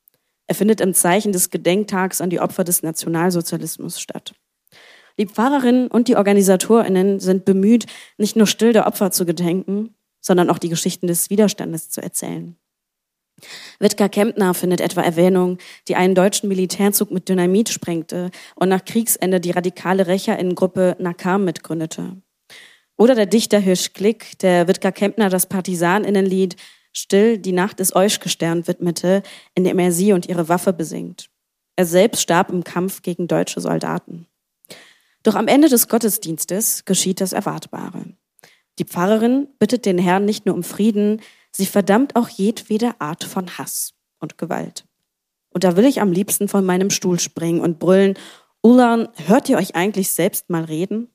Er findet im Zeichen des Gedenktags an die Opfer des Nationalsozialismus statt. Die Pfarrerinnen und die Organisatorinnen sind bemüht, nicht nur still der Opfer zu gedenken, sondern auch die Geschichten des Widerstandes zu erzählen. Wittger Kempner findet etwa Erwähnung, die einen deutschen Militärzug mit Dynamit sprengte und nach Kriegsende die radikale Rächerinnengruppe Nakam mitgründete. Oder der Dichter Hirsch Glick, der Wittger Kempner das Partisaninnenlied Still die Nacht des Euschgestern widmete, in dem er sie und ihre Waffe besingt. Er selbst starb im Kampf gegen deutsche Soldaten. Doch am Ende des Gottesdienstes geschieht das Erwartbare. Die Pfarrerin bittet den Herrn nicht nur um Frieden, sie verdammt auch jedwede Art von Hass und Gewalt. Und da will ich am liebsten von meinem Stuhl springen und brüllen, Ulan, hört ihr euch eigentlich selbst mal reden?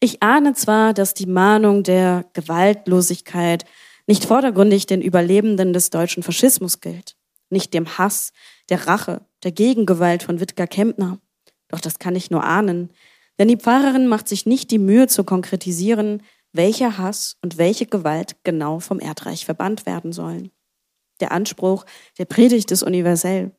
Ich ahne zwar, dass die Mahnung der Gewaltlosigkeit nicht vordergründig den Überlebenden des deutschen Faschismus gilt, nicht dem Hass, der Rache, der Gegengewalt von Wittger Kempner. Doch das kann ich nur ahnen, denn die Pfarrerin macht sich nicht die Mühe zu konkretisieren, welcher Hass und welche Gewalt genau vom Erdreich verbannt werden sollen. Der Anspruch der Predigt ist universell.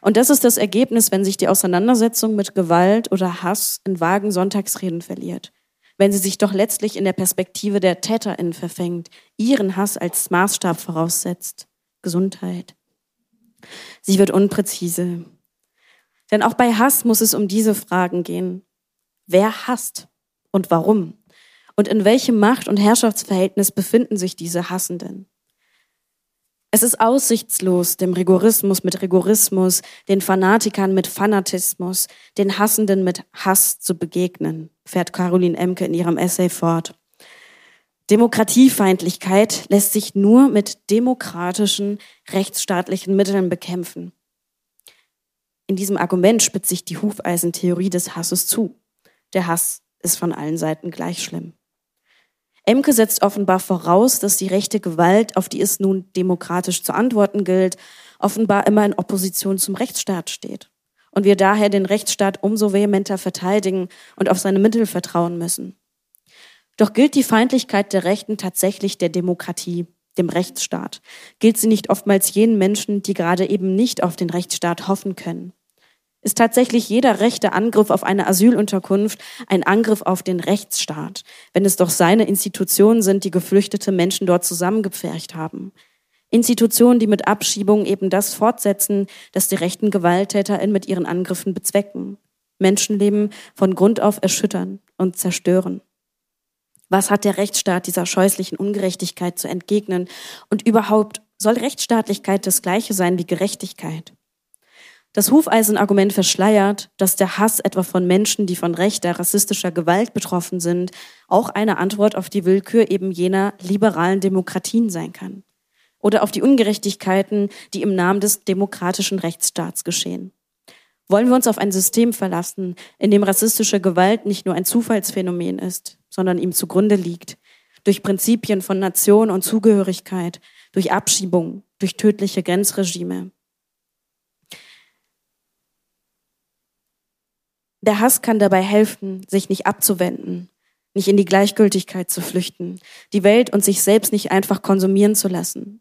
Und das ist das Ergebnis, wenn sich die Auseinandersetzung mit Gewalt oder Hass in vagen Sonntagsreden verliert. Wenn sie sich doch letztlich in der Perspektive der TäterInnen verfängt, ihren Hass als Maßstab voraussetzt. Gesundheit. Sie wird unpräzise, denn auch bei Hass muss es um diese Fragen gehen. Wer hasst und warum? Und in welchem Macht- und Herrschaftsverhältnis befinden sich diese Hassenden? Es ist aussichtslos, dem Rigorismus mit Rigorismus, den Fanatikern mit Fanatismus, den Hassenden mit Hass zu begegnen, fährt Caroline Emke in ihrem Essay fort. Demokratiefeindlichkeit lässt sich nur mit demokratischen, rechtsstaatlichen Mitteln bekämpfen. In diesem Argument spitzt sich die Hufeisentheorie des Hasses zu. Der Hass ist von allen Seiten gleich schlimm. Emke setzt offenbar voraus, dass die rechte Gewalt, auf die es nun demokratisch zu antworten gilt, offenbar immer in Opposition zum Rechtsstaat steht und wir daher den Rechtsstaat umso vehementer verteidigen und auf seine Mittel vertrauen müssen. Doch gilt die Feindlichkeit der Rechten tatsächlich der Demokratie, dem Rechtsstaat? Gilt sie nicht oftmals jenen Menschen, die gerade eben nicht auf den Rechtsstaat hoffen können? Ist tatsächlich jeder rechte Angriff auf eine Asylunterkunft ein Angriff auf den Rechtsstaat, wenn es doch seine Institutionen sind, die geflüchtete Menschen dort zusammengepfercht haben. Institutionen, die mit Abschiebung eben das fortsetzen, das die rechten GewalttäterInnen mit ihren Angriffen bezwecken. Menschenleben von Grund auf erschüttern und zerstören. Was hat der Rechtsstaat dieser scheußlichen Ungerechtigkeit zu entgegnen? Und überhaupt, soll Rechtsstaatlichkeit das gleiche sein wie Gerechtigkeit? Das Hufeisenargument verschleiert, dass der Hass etwa von Menschen, die von rechter, rassistischer Gewalt betroffen sind, auch eine Antwort auf die Willkür eben jener liberalen Demokratien sein kann. Oder auf die Ungerechtigkeiten, die im Namen des demokratischen Rechtsstaats geschehen. Wollen wir uns auf ein System verlassen, in dem rassistische Gewalt nicht nur ein Zufallsphänomen ist, sondern ihm zugrunde liegt, durch Prinzipien von Nation und Zugehörigkeit, durch Abschiebung, durch tödliche Grenzregime, Der Hass kann dabei helfen, sich nicht abzuwenden, nicht in die Gleichgültigkeit zu flüchten, die Welt und sich selbst nicht einfach konsumieren zu lassen.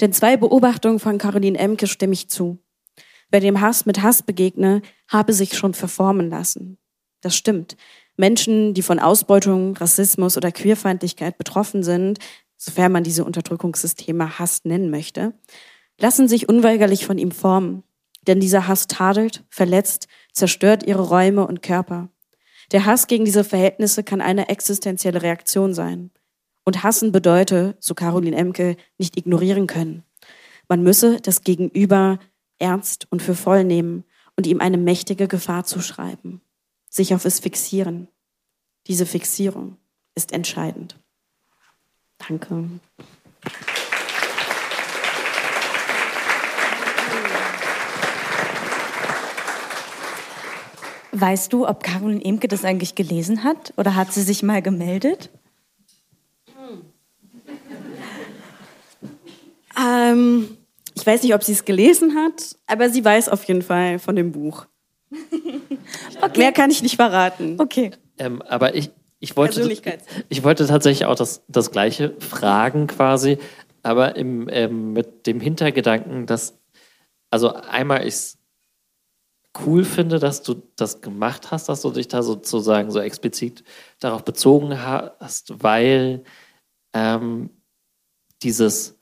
Denn zwei Beobachtungen von Caroline Emke stimme ich zu. Wer dem Hass mit Hass begegne, habe sich schon verformen lassen. Das stimmt. Menschen, die von Ausbeutung, Rassismus oder Queerfeindlichkeit betroffen sind, sofern man diese Unterdrückungssysteme Hass nennen möchte, lassen sich unweigerlich von ihm formen. Denn dieser Hass tadelt, verletzt, zerstört ihre Räume und Körper. Der Hass gegen diese Verhältnisse kann eine existenzielle Reaktion sein. Und hassen bedeutet, so Caroline Emke, nicht ignorieren können. Man müsse das Gegenüber ernst und für voll nehmen und ihm eine mächtige Gefahr zuschreiben. Sich auf es fixieren. Diese Fixierung ist entscheidend. Danke. Weißt du, ob Caroline Emke das eigentlich gelesen hat oder hat sie sich mal gemeldet? Ähm, ich weiß nicht, ob sie es gelesen hat, aber sie weiß auf jeden Fall von dem Buch. okay. Mehr kann ich nicht verraten. Okay. Ähm, aber ich, ich, wollte, ich wollte tatsächlich auch das, das Gleiche fragen quasi, aber im, ähm, mit dem Hintergedanken, dass, also einmal ist cool finde, dass du das gemacht hast, dass du dich da sozusagen so explizit darauf bezogen hast, weil ähm, dieses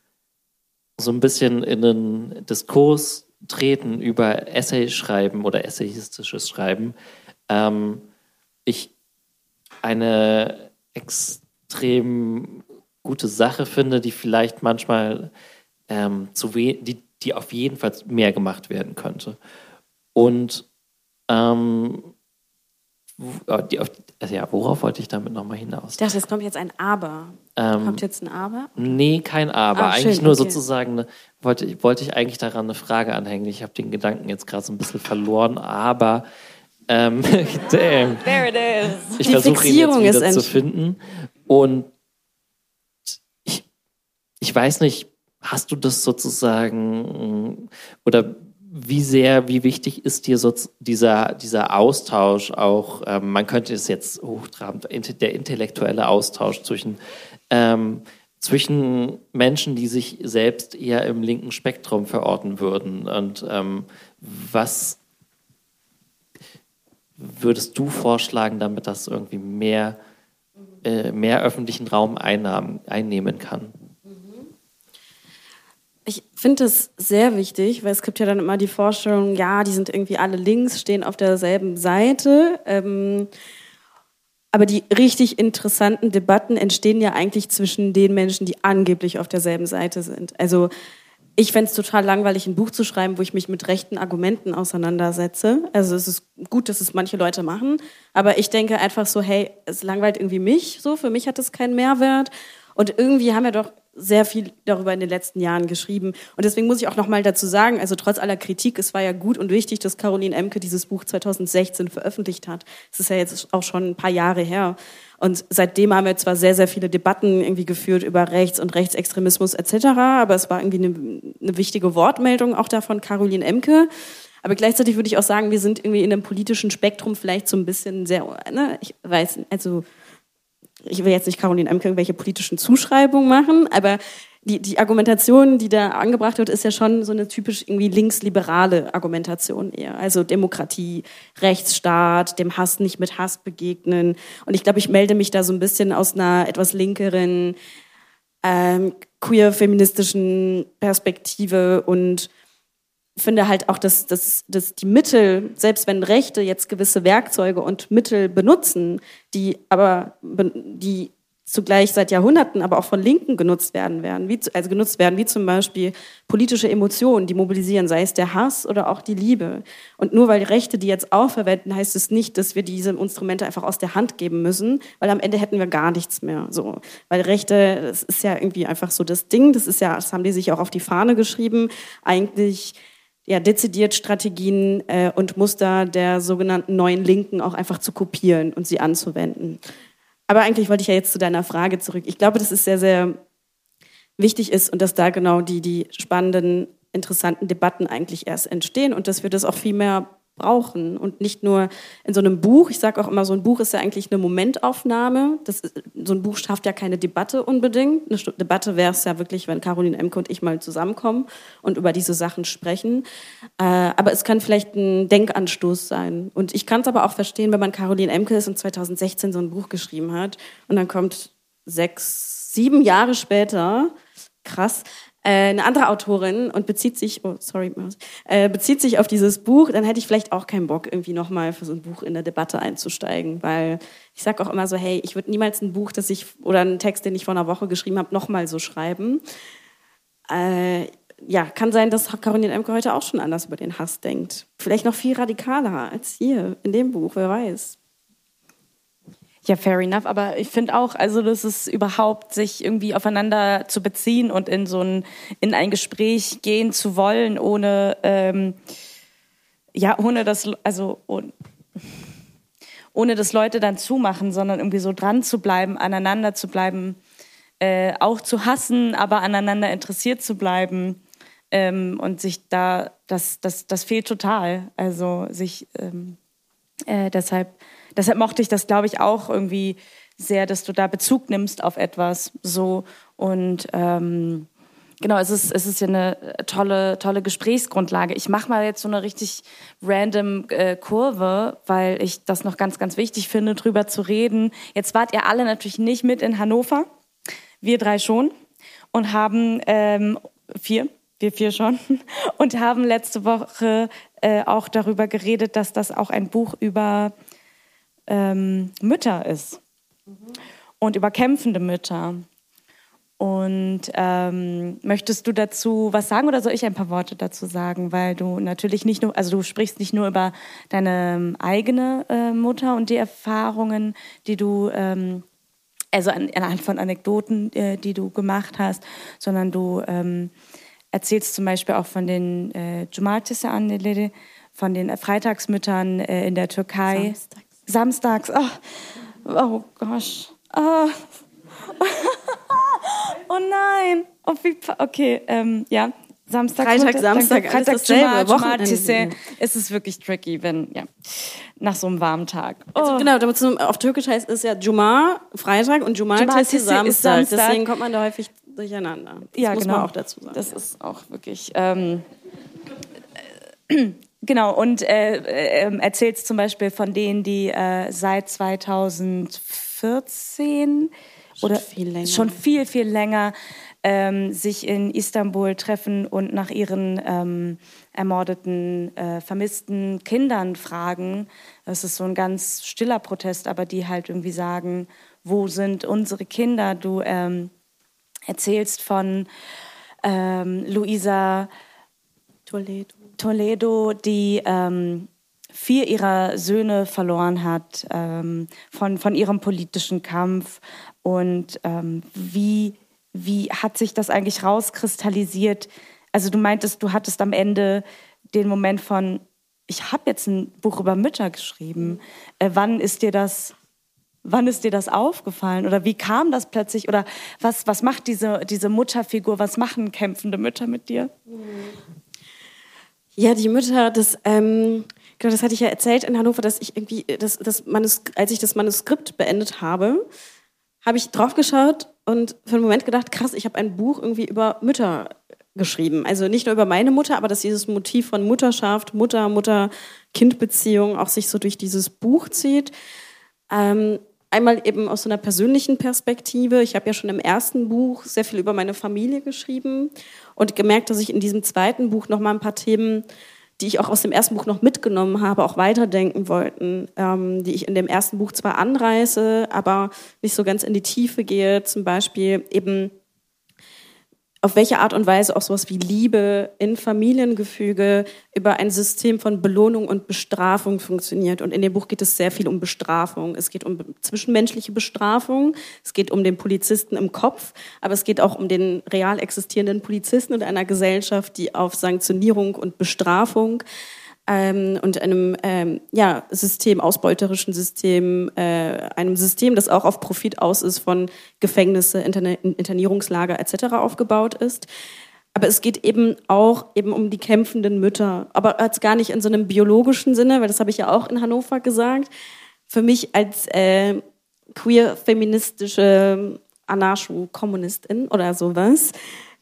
so ein bisschen in einen Diskurs treten über Essay schreiben oder essayistisches Schreiben, ähm, ich eine extrem gute Sache finde, die vielleicht manchmal ähm, zu die, die auf jeden Fall mehr gemacht werden könnte. Und ähm, die, also ja, worauf wollte ich damit nochmal hinaus? Ich dachte, es kommt jetzt ein Aber. Ähm, kommt jetzt ein Aber? Nee, kein Aber. Ah, eigentlich schön, nur okay. sozusagen, eine, wollte, wollte ich eigentlich daran eine Frage anhängen. Ich habe den Gedanken jetzt gerade so ein bisschen verloren, aber ähm, damn. There it is. Ich versuche ihn jetzt wieder zu finden. Und ich, ich weiß nicht, hast du das sozusagen oder wie sehr, wie wichtig ist dir so dieser, dieser Austausch auch, ähm, man könnte es jetzt hochtrabend, der intellektuelle Austausch zwischen, ähm, zwischen Menschen, die sich selbst eher im linken Spektrum verorten würden. Und ähm, was würdest du vorschlagen, damit das irgendwie mehr, äh, mehr öffentlichen Raum einnahmen, einnehmen kann? Ich finde es sehr wichtig, weil es gibt ja dann immer die Vorstellung, ja, die sind irgendwie alle links, stehen auf derselben Seite. Ähm, aber die richtig interessanten Debatten entstehen ja eigentlich zwischen den Menschen, die angeblich auf derselben Seite sind. Also ich fände es total langweilig, ein Buch zu schreiben, wo ich mich mit rechten Argumenten auseinandersetze. Also es ist gut, dass es manche Leute machen, aber ich denke einfach so, hey, es langweilt irgendwie mich so, für mich hat es keinen Mehrwert. Und irgendwie haben wir doch sehr viel darüber in den letzten Jahren geschrieben. Und deswegen muss ich auch noch mal dazu sagen, also trotz aller Kritik, es war ja gut und wichtig, dass Caroline Emke dieses Buch 2016 veröffentlicht hat. Es ist ja jetzt auch schon ein paar Jahre her. Und seitdem haben wir zwar sehr, sehr viele Debatten irgendwie geführt über Rechts- und Rechtsextremismus etc., aber es war irgendwie eine, eine wichtige Wortmeldung auch da von Caroline Emke. Aber gleichzeitig würde ich auch sagen, wir sind irgendwie in einem politischen Spektrum vielleicht so ein bisschen sehr, ne, ich weiß, also ich will jetzt nicht Caroline Emke irgendwelche politischen Zuschreibungen machen, aber die, die Argumentation, die da angebracht wird, ist ja schon so eine typisch irgendwie linksliberale Argumentation eher. Also Demokratie, Rechtsstaat, dem Hass nicht mit Hass begegnen. Und ich glaube, ich melde mich da so ein bisschen aus einer etwas linkeren, ähm, queer-feministischen Perspektive und finde halt auch, dass, dass, dass die Mittel, selbst wenn Rechte jetzt gewisse Werkzeuge und Mittel benutzen, die aber die zugleich seit Jahrhunderten aber auch von Linken genutzt werden werden, wie, also genutzt werden, wie zum Beispiel politische Emotionen, die mobilisieren, sei es der Hass oder auch die Liebe. Und nur weil die Rechte die jetzt auch verwenden, heißt es nicht, dass wir diese Instrumente einfach aus der Hand geben müssen, weil am Ende hätten wir gar nichts mehr. So, weil Rechte, das ist ja irgendwie einfach so das Ding, das ist ja, das haben die sich auch auf die Fahne geschrieben, eigentlich ja, dezidiert Strategien äh, und Muster der sogenannten neuen Linken auch einfach zu kopieren und sie anzuwenden. Aber eigentlich wollte ich ja jetzt zu deiner Frage zurück. Ich glaube, dass es sehr, sehr wichtig ist und dass da genau die, die spannenden, interessanten Debatten eigentlich erst entstehen und dass wir das auch viel mehr brauchen und nicht nur in so einem Buch. Ich sage auch immer, so ein Buch ist ja eigentlich eine Momentaufnahme. Das ist, so ein Buch schafft ja keine Debatte unbedingt. Eine Debatte wäre es ja wirklich, wenn Caroline Emke und ich mal zusammenkommen und über diese Sachen sprechen. Äh, aber es kann vielleicht ein Denkanstoß sein. Und ich kann es aber auch verstehen, wenn man Caroline Emke ist und 2016 so ein Buch geschrieben hat und dann kommt sechs, sieben Jahre später, krass, eine andere Autorin und bezieht sich, oh sorry, äh, bezieht sich auf dieses Buch, dann hätte ich vielleicht auch keinen Bock, irgendwie nochmal für so ein Buch in der Debatte einzusteigen, weil ich sage auch immer so, hey, ich würde niemals ein Buch, das ich oder einen Text, den ich vor einer Woche geschrieben habe, nochmal so schreiben. Äh, ja, kann sein, dass Caroline Emke heute auch schon anders über den Hass denkt. Vielleicht noch viel radikaler als hier in dem Buch, wer weiß. Ja, fair enough. Aber ich finde auch, also das ist überhaupt, sich irgendwie aufeinander zu beziehen und in so ein, in ein Gespräch gehen zu wollen, ohne, ähm, ja, ohne das, also, ohne, ohne dass Leute dann zumachen, sondern irgendwie so dran zu bleiben, aneinander zu bleiben, äh, auch zu hassen, aber aneinander interessiert zu bleiben. Ähm, und sich da, das, das, das fehlt total. Also sich ähm, äh, deshalb deshalb mochte ich das, glaube ich, auch irgendwie sehr, dass du da Bezug nimmst auf etwas so und ähm, genau, es ist, es ist ja eine tolle, tolle Gesprächsgrundlage. Ich mache mal jetzt so eine richtig random äh, Kurve, weil ich das noch ganz, ganz wichtig finde, drüber zu reden. Jetzt wart ihr alle natürlich nicht mit in Hannover, wir drei schon und haben ähm, vier, wir vier schon und haben letzte Woche äh, auch darüber geredet, dass das auch ein Buch über ähm, Mütter ist mhm. und über kämpfende Mütter. Und ähm, möchtest du dazu was sagen oder soll ich ein paar Worte dazu sagen? Weil du natürlich nicht nur, also du sprichst nicht nur über deine ähm, eigene äh, Mutter und die Erfahrungen, die du, ähm, also an, anhand von Anekdoten, äh, die du gemacht hast, sondern du ähm, erzählst zum Beispiel auch von den äh, Cumartesi Anneleri, von den Freitagsmüttern äh, in der Türkei. Samstag samstags. Oh, oh gosh. Oh. oh nein. Oh, wie, okay, ähm, ja. Samstag, Freitag, Samstag, Freitag, dasselbe. Wochenende. Es ist wirklich tricky, wenn, ja, nach so einem warmen Tag. Also oh. Also genau, zum, auf Türkisch heißt es ja Juma, Freitag und Juma Samstag. Samstag. Deswegen kommt man da häufig durcheinander. Das ja, muss genau. man auch dazu sagen. Das ist auch wirklich, ähm, Genau, und äh, äh, erzählt zum Beispiel von denen, die äh, seit 2014 schon oder viel schon viel, viel länger ähm, sich in Istanbul treffen und nach ihren ähm, ermordeten, äh, vermissten Kindern fragen. Das ist so ein ganz stiller Protest, aber die halt irgendwie sagen, wo sind unsere Kinder? Du ähm, erzählst von ähm, Luisa Toledo, Toledo die ähm, vier ihrer Söhne verloren hat ähm, von, von ihrem politischen Kampf und ähm, wie, wie hat sich das eigentlich rauskristallisiert? Also du meintest, du hattest am Ende den Moment von, ich habe jetzt ein Buch über Mütter geschrieben. Äh, wann ist dir das Wann ist dir das aufgefallen oder wie kam das plötzlich oder was, was macht diese, diese Mutterfigur, was machen kämpfende Mütter mit dir? Ja, die Mütter, das, ähm, genau, das hatte ich ja erzählt in Hannover, dass ich irgendwie, das, das als ich das Manuskript beendet habe, habe ich draufgeschaut und für einen Moment gedacht, krass, ich habe ein Buch irgendwie über Mütter geschrieben. Also nicht nur über meine Mutter, aber dass dieses Motiv von Mutterschaft, Mutter, Mutter-Kind-Beziehung auch sich so durch dieses Buch zieht. Ähm, einmal eben aus so einer persönlichen Perspektive. Ich habe ja schon im ersten Buch sehr viel über meine Familie geschrieben und gemerkt, dass ich in diesem zweiten Buch noch mal ein paar Themen, die ich auch aus dem ersten Buch noch mitgenommen habe, auch weiterdenken wollten, ähm, die ich in dem ersten Buch zwar anreiße, aber nicht so ganz in die Tiefe gehe. Zum Beispiel eben auf welche Art und Weise auch sowas wie Liebe in Familiengefüge über ein System von Belohnung und Bestrafung funktioniert. Und in dem Buch geht es sehr viel um Bestrafung. Es geht um zwischenmenschliche Bestrafung, es geht um den Polizisten im Kopf, aber es geht auch um den real existierenden Polizisten und einer Gesellschaft, die auf Sanktionierung und Bestrafung ähm, und einem ähm, ja, System, ausbeuterischen System, äh, einem System, das auch auf Profit aus ist, von Gefängnisse, Interne Internierungslager etc. aufgebaut ist. Aber es geht eben auch eben um die kämpfenden Mütter, aber als gar nicht in so einem biologischen Sinne, weil das habe ich ja auch in Hannover gesagt. Für mich als äh, queer-feministische Anarcho-Kommunistin oder sowas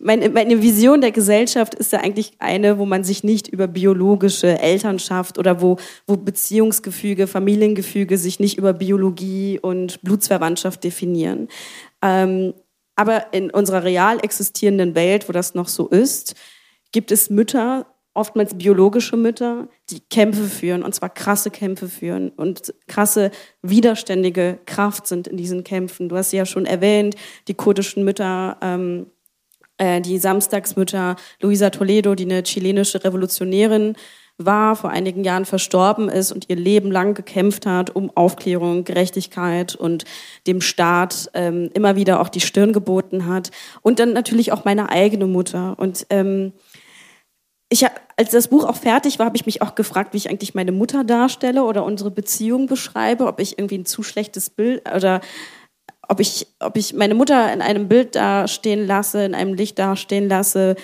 meine, meine Vision der Gesellschaft ist ja eigentlich eine, wo man sich nicht über biologische Elternschaft oder wo, wo Beziehungsgefüge, Familiengefüge sich nicht über Biologie und Blutsverwandtschaft definieren. Ähm, aber in unserer real existierenden Welt, wo das noch so ist, gibt es Mütter, oftmals biologische Mütter, die Kämpfe führen, und zwar krasse Kämpfe führen und krasse widerständige Kraft sind in diesen Kämpfen. Du hast ja schon erwähnt, die kurdischen Mütter, ähm, äh, die Samstagsmütter Luisa Toledo, die eine chilenische Revolutionärin war, vor einigen Jahren verstorben ist und ihr Leben lang gekämpft hat um Aufklärung, Gerechtigkeit und dem Staat ähm, immer wieder auch die Stirn geboten hat. Und dann natürlich auch meine eigene Mutter. Und ähm, ich hab, als das Buch auch fertig war, habe ich mich auch gefragt, wie ich eigentlich meine Mutter darstelle oder unsere Beziehung beschreibe, ob ich irgendwie ein zu schlechtes Bild oder ob ich, ob ich meine Mutter in einem Bild dastehen lasse, in einem Licht dastehen lasse,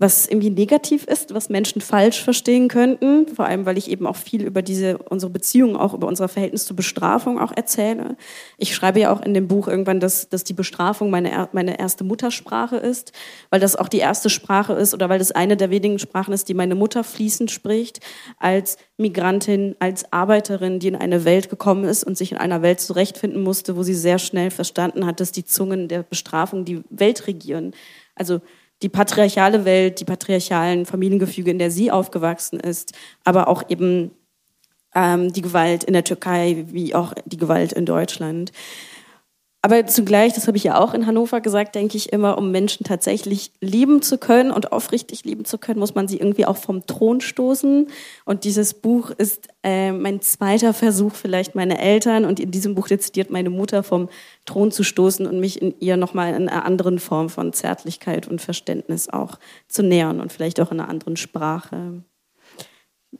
was irgendwie negativ ist, was Menschen falsch verstehen könnten. Vor allem, weil ich eben auch viel über diese, unsere Beziehung, auch über unser Verhältnis zur Bestrafung auch erzähle. Ich schreibe ja auch in dem Buch irgendwann, dass, dass die Bestrafung meine, meine erste Muttersprache ist, weil das auch die erste Sprache ist oder weil das eine der wenigen Sprachen ist, die meine Mutter fließend spricht, als Migrantin, als Arbeiterin, die in eine Welt gekommen ist und sich in einer Welt zurechtfinden musste, wo sie sehr schnell verstanden hat, dass die Zungen der Bestrafung die Welt regieren. Also die patriarchale Welt, die patriarchalen Familiengefüge, in der sie aufgewachsen ist, aber auch eben ähm, die Gewalt in der Türkei wie auch die Gewalt in Deutschland. Aber zugleich, das habe ich ja auch in Hannover gesagt, denke ich immer, um Menschen tatsächlich lieben zu können und aufrichtig lieben zu können, muss man sie irgendwie auch vom Thron stoßen. Und dieses Buch ist äh, mein zweiter Versuch, vielleicht meine Eltern und in diesem Buch dezidiert meine Mutter vom Thron zu stoßen und mich in ihr nochmal in einer anderen Form von Zärtlichkeit und Verständnis auch zu nähern und vielleicht auch in einer anderen Sprache.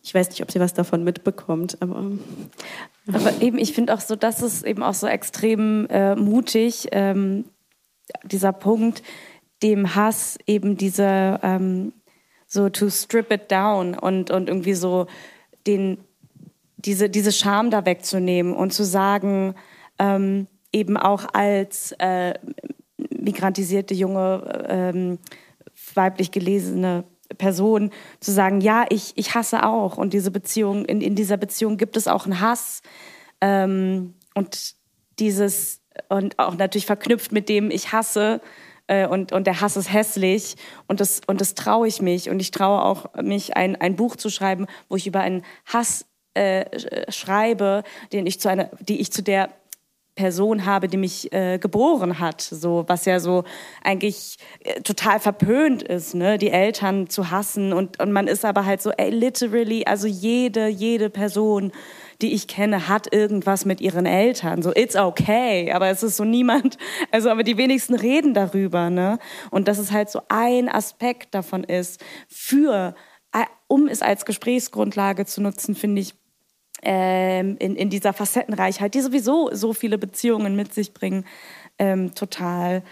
Ich weiß nicht, ob sie was davon mitbekommt, aber. Aber eben, ich finde auch so, das ist eben auch so extrem äh, mutig, ähm, dieser Punkt, dem Hass eben diese, ähm, so to strip it down und, und irgendwie so den, diese, diese Scham da wegzunehmen und zu sagen, ähm, eben auch als äh, migrantisierte junge, ähm, weiblich gelesene Person zu sagen, ja, ich, ich hasse auch. Und diese Beziehung, in, in dieser Beziehung gibt es auch einen Hass. Ähm, und dieses und auch natürlich verknüpft mit dem, ich hasse äh, und, und der Hass ist hässlich. Und das, und das traue ich mich. Und ich traue auch mich, ein, ein Buch zu schreiben, wo ich über einen Hass äh, schreibe, den ich zu einer, die ich zu der Person habe, die mich äh, geboren hat, so was ja so eigentlich äh, total verpönt ist, ne, die Eltern zu hassen und und man ist aber halt so, ey, literally, also jede jede Person die ich kenne, hat irgendwas mit ihren Eltern. So, it's okay. Aber es ist so niemand, also, aber die wenigsten reden darüber, ne? Und dass es halt so ein Aspekt davon ist, für, äh, um es als Gesprächsgrundlage zu nutzen, finde ich, ähm, in, in dieser Facettenreichheit, die sowieso so viele Beziehungen mit sich bringen, ähm, total,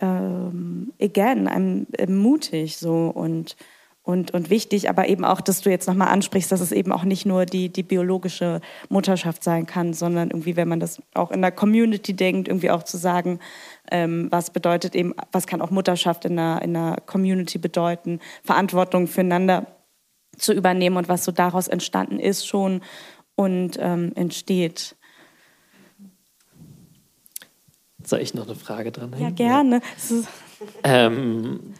ähm, again, I'm, I'm mutig so und und, und wichtig, aber eben auch, dass du jetzt nochmal ansprichst, dass es eben auch nicht nur die, die biologische Mutterschaft sein kann, sondern irgendwie, wenn man das auch in der Community denkt, irgendwie auch zu sagen, ähm, was bedeutet eben, was kann auch Mutterschaft in einer, in einer Community bedeuten, Verantwortung füreinander zu übernehmen und was so daraus entstanden ist schon und ähm, entsteht. Soll ich noch eine Frage dran Ja, gerne. Ähm,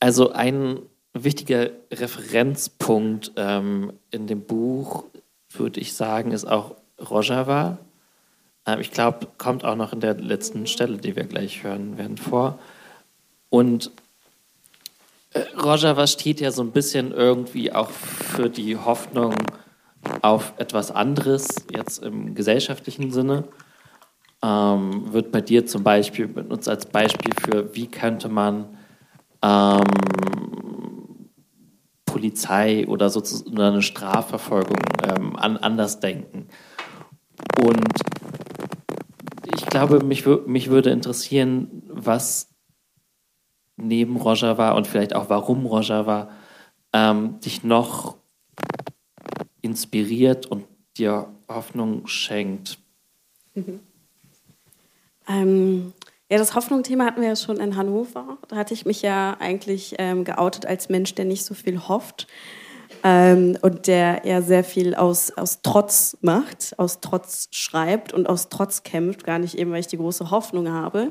also ein wichtiger Referenzpunkt ähm, in dem Buch, würde ich sagen, ist auch Rojava. Ähm, ich glaube, kommt auch noch in der letzten Stelle, die wir gleich hören werden, vor. Und äh, Rojava steht ja so ein bisschen irgendwie auch für die Hoffnung auf etwas anderes, jetzt im gesellschaftlichen Sinne. Ähm, wird bei dir zum Beispiel benutzt als Beispiel für, wie könnte man ähm, Polizei oder sozusagen eine Strafverfolgung ähm, an, anders denken. Und ich glaube, mich, mich würde interessieren, was neben Rojava und vielleicht auch warum Rojava ähm, dich noch inspiriert und dir Hoffnung schenkt. Ähm, ja, das Hoffnung-Thema hatten wir ja schon in Hannover. Da hatte ich mich ja eigentlich ähm, geoutet als Mensch, der nicht so viel hofft ähm, und der eher sehr viel aus, aus Trotz macht, aus Trotz schreibt und aus Trotz kämpft. Gar nicht eben, weil ich die große Hoffnung habe.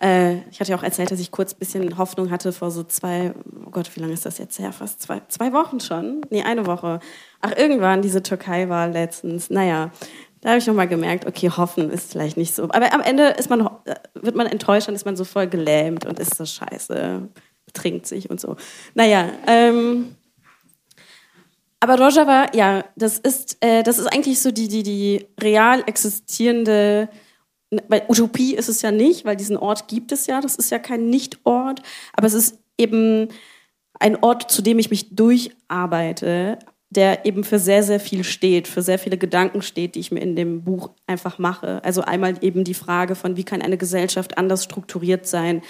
Äh, ich hatte ja auch erzählt, dass ich kurz ein bisschen Hoffnung hatte vor so zwei, oh Gott, wie lange ist das jetzt her? Fast zwei, zwei Wochen schon? Nee, eine Woche. Ach, irgendwann diese Türkei-Wahl letztens. Naja, da habe ich nochmal gemerkt, okay, hoffen ist vielleicht nicht so. Aber am Ende ist man, wird man enttäuscht, dann ist man so voll gelähmt und ist so scheiße, trinkt sich und so. Naja, ähm, aber Rojava, ja, das ist, äh, das ist eigentlich so die, die, die real existierende, weil Utopie ist es ja nicht, weil diesen Ort gibt es ja, das ist ja kein Nicht-Ort, aber es ist eben ein Ort, zu dem ich mich durcharbeite, der eben für sehr, sehr viel steht, für sehr viele Gedanken steht, die ich mir in dem Buch einfach mache. Also einmal eben die Frage von, wie kann eine Gesellschaft anders strukturiert sein,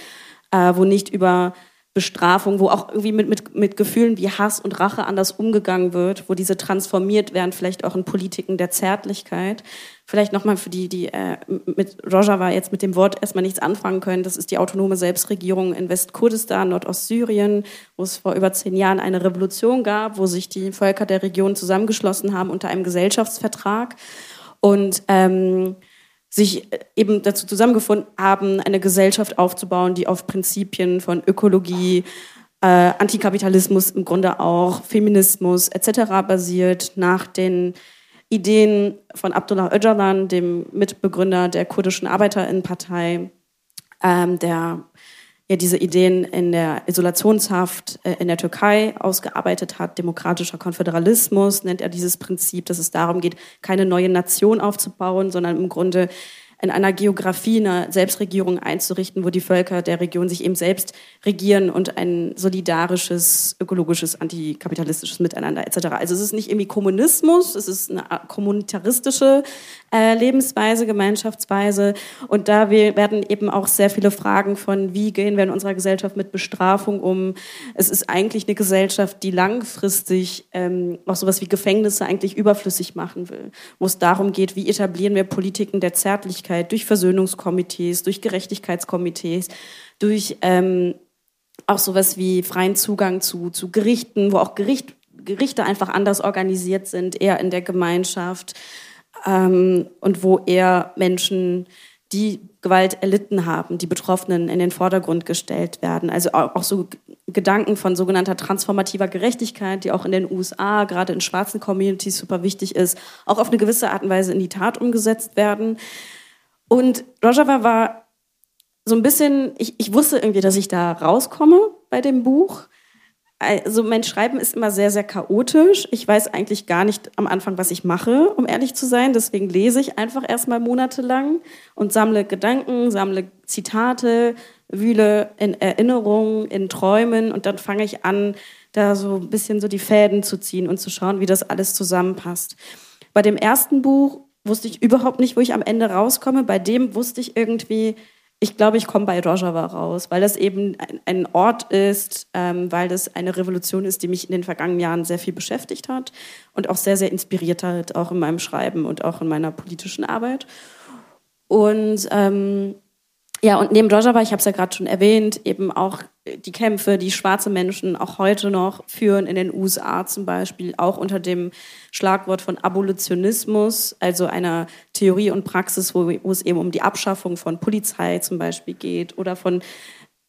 äh, wo nicht über Bestrafung, wo auch irgendwie mit, mit, mit Gefühlen wie Hass und Rache anders umgegangen wird, wo diese transformiert werden, vielleicht auch in Politiken der Zärtlichkeit. Vielleicht nochmal für die, die äh, mit Rojava jetzt mit dem Wort erstmal nichts anfangen können. Das ist die autonome Selbstregierung in Westkurdistan, Nordostsyrien, wo es vor über zehn Jahren eine Revolution gab, wo sich die Völker der Region zusammengeschlossen haben unter einem Gesellschaftsvertrag. Und ähm, sich äh, eben dazu zusammengefunden haben, eine Gesellschaft aufzubauen, die auf Prinzipien von Ökologie, äh, Antikapitalismus im Grunde auch, Feminismus etc. basiert, nach den Ideen von Abdullah Öcalan, dem Mitbegründer der kurdischen Arbeiterinnenpartei, ähm, der ja diese Ideen in der Isolationshaft äh, in der Türkei ausgearbeitet hat. Demokratischer Konföderalismus nennt er dieses Prinzip, dass es darum geht, keine neue Nation aufzubauen, sondern im Grunde in einer Geografie eine Selbstregierung einzurichten, wo die Völker der Region sich eben selbst regieren und ein solidarisches, ökologisches, antikapitalistisches Miteinander etc. Also es ist nicht irgendwie Kommunismus, es ist eine kommunitaristische äh, Lebensweise, Gemeinschaftsweise und da werden eben auch sehr viele Fragen von, wie gehen wir in unserer Gesellschaft mit Bestrafung um. Es ist eigentlich eine Gesellschaft, die langfristig ähm, auch sowas wie Gefängnisse eigentlich überflüssig machen will, wo es darum geht, wie etablieren wir Politiken der Zärtlichkeit Gerechtigkeit, durch Versöhnungskomitees, durch Gerechtigkeitskomitees, durch ähm, auch sowas wie freien Zugang zu, zu Gerichten, wo auch Gericht, Gerichte einfach anders organisiert sind, eher in der Gemeinschaft ähm, und wo eher Menschen, die Gewalt erlitten haben, die Betroffenen in den Vordergrund gestellt werden. Also auch so Gedanken von sogenannter transformativer Gerechtigkeit, die auch in den USA, gerade in schwarzen Communities super wichtig ist, auch auf eine gewisse Art und Weise in die Tat umgesetzt werden. Und Rojava war so ein bisschen, ich, ich wusste irgendwie, dass ich da rauskomme bei dem Buch. Also mein Schreiben ist immer sehr, sehr chaotisch. Ich weiß eigentlich gar nicht am Anfang, was ich mache, um ehrlich zu sein. Deswegen lese ich einfach erstmal monatelang und sammle Gedanken, sammle Zitate, wühle in Erinnerungen, in Träumen und dann fange ich an, da so ein bisschen so die Fäden zu ziehen und zu schauen, wie das alles zusammenpasst. Bei dem ersten Buch wusste ich überhaupt nicht, wo ich am Ende rauskomme. Bei dem wusste ich irgendwie, ich glaube, ich komme bei Rojava raus, weil das eben ein, ein Ort ist, ähm, weil das eine Revolution ist, die mich in den vergangenen Jahren sehr viel beschäftigt hat und auch sehr, sehr inspiriert hat, auch in meinem Schreiben und auch in meiner politischen Arbeit. Und ähm, ja, und neben Rojava, ich habe es ja gerade schon erwähnt, eben auch die Kämpfe, die schwarze Menschen auch heute noch führen in den USA zum Beispiel, auch unter dem Schlagwort von Abolitionismus, also einer Theorie und Praxis, wo, wo es eben um die Abschaffung von Polizei zum Beispiel geht oder von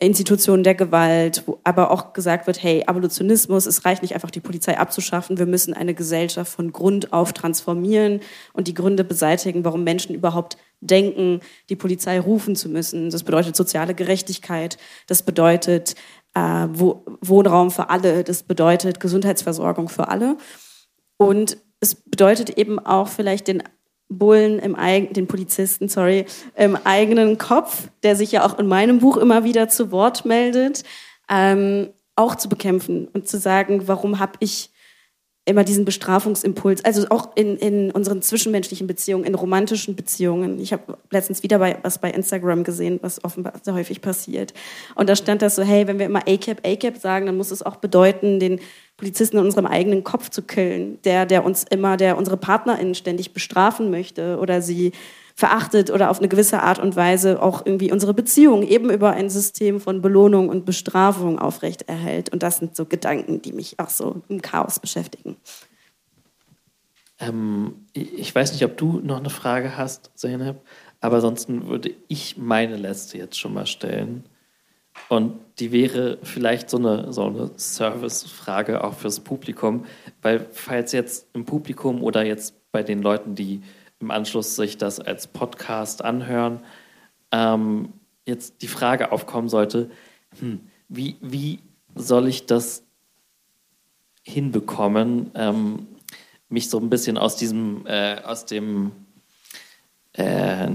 Institutionen der Gewalt, wo aber auch gesagt wird, hey, Abolitionismus, es reicht nicht einfach die Polizei abzuschaffen, wir müssen eine Gesellschaft von Grund auf transformieren und die Gründe beseitigen, warum Menschen überhaupt denken, die Polizei rufen zu müssen. Das bedeutet soziale Gerechtigkeit, das bedeutet äh, Wohnraum für alle, das bedeutet Gesundheitsversorgung für alle. Und es bedeutet eben auch vielleicht den Bullen im eigenen, den Polizisten, sorry, im eigenen Kopf, der sich ja auch in meinem Buch immer wieder zu Wort meldet, ähm, auch zu bekämpfen und zu sagen, warum habe ich immer diesen Bestrafungsimpuls, also auch in, in unseren zwischenmenschlichen Beziehungen, in romantischen Beziehungen. Ich habe letztens wieder bei, was bei Instagram gesehen, was offenbar sehr häufig passiert. Und da stand das so, hey, wenn wir immer ACAP, ACAP sagen, dann muss es auch bedeuten, den Polizisten in unserem eigenen Kopf zu killen, der, der uns immer, der unsere PartnerInnen ständig bestrafen möchte oder sie verachtet oder auf eine gewisse Art und Weise auch irgendwie unsere Beziehung eben über ein System von Belohnung und Bestrafung aufrechterhält. Und das sind so Gedanken, die mich auch so im Chaos beschäftigen. Ähm, ich weiß nicht, ob du noch eine Frage hast, Zeynep, aber ansonsten würde ich meine letzte jetzt schon mal stellen. Und die wäre vielleicht so eine, so eine Service-Frage auch fürs Publikum, weil falls jetzt im Publikum oder jetzt bei den Leuten, die im Anschluss sich das als Podcast anhören, ähm, jetzt die Frage aufkommen sollte, hm, wie, wie soll ich das hinbekommen, ähm, mich so ein bisschen aus diesem, äh, aus dem äh,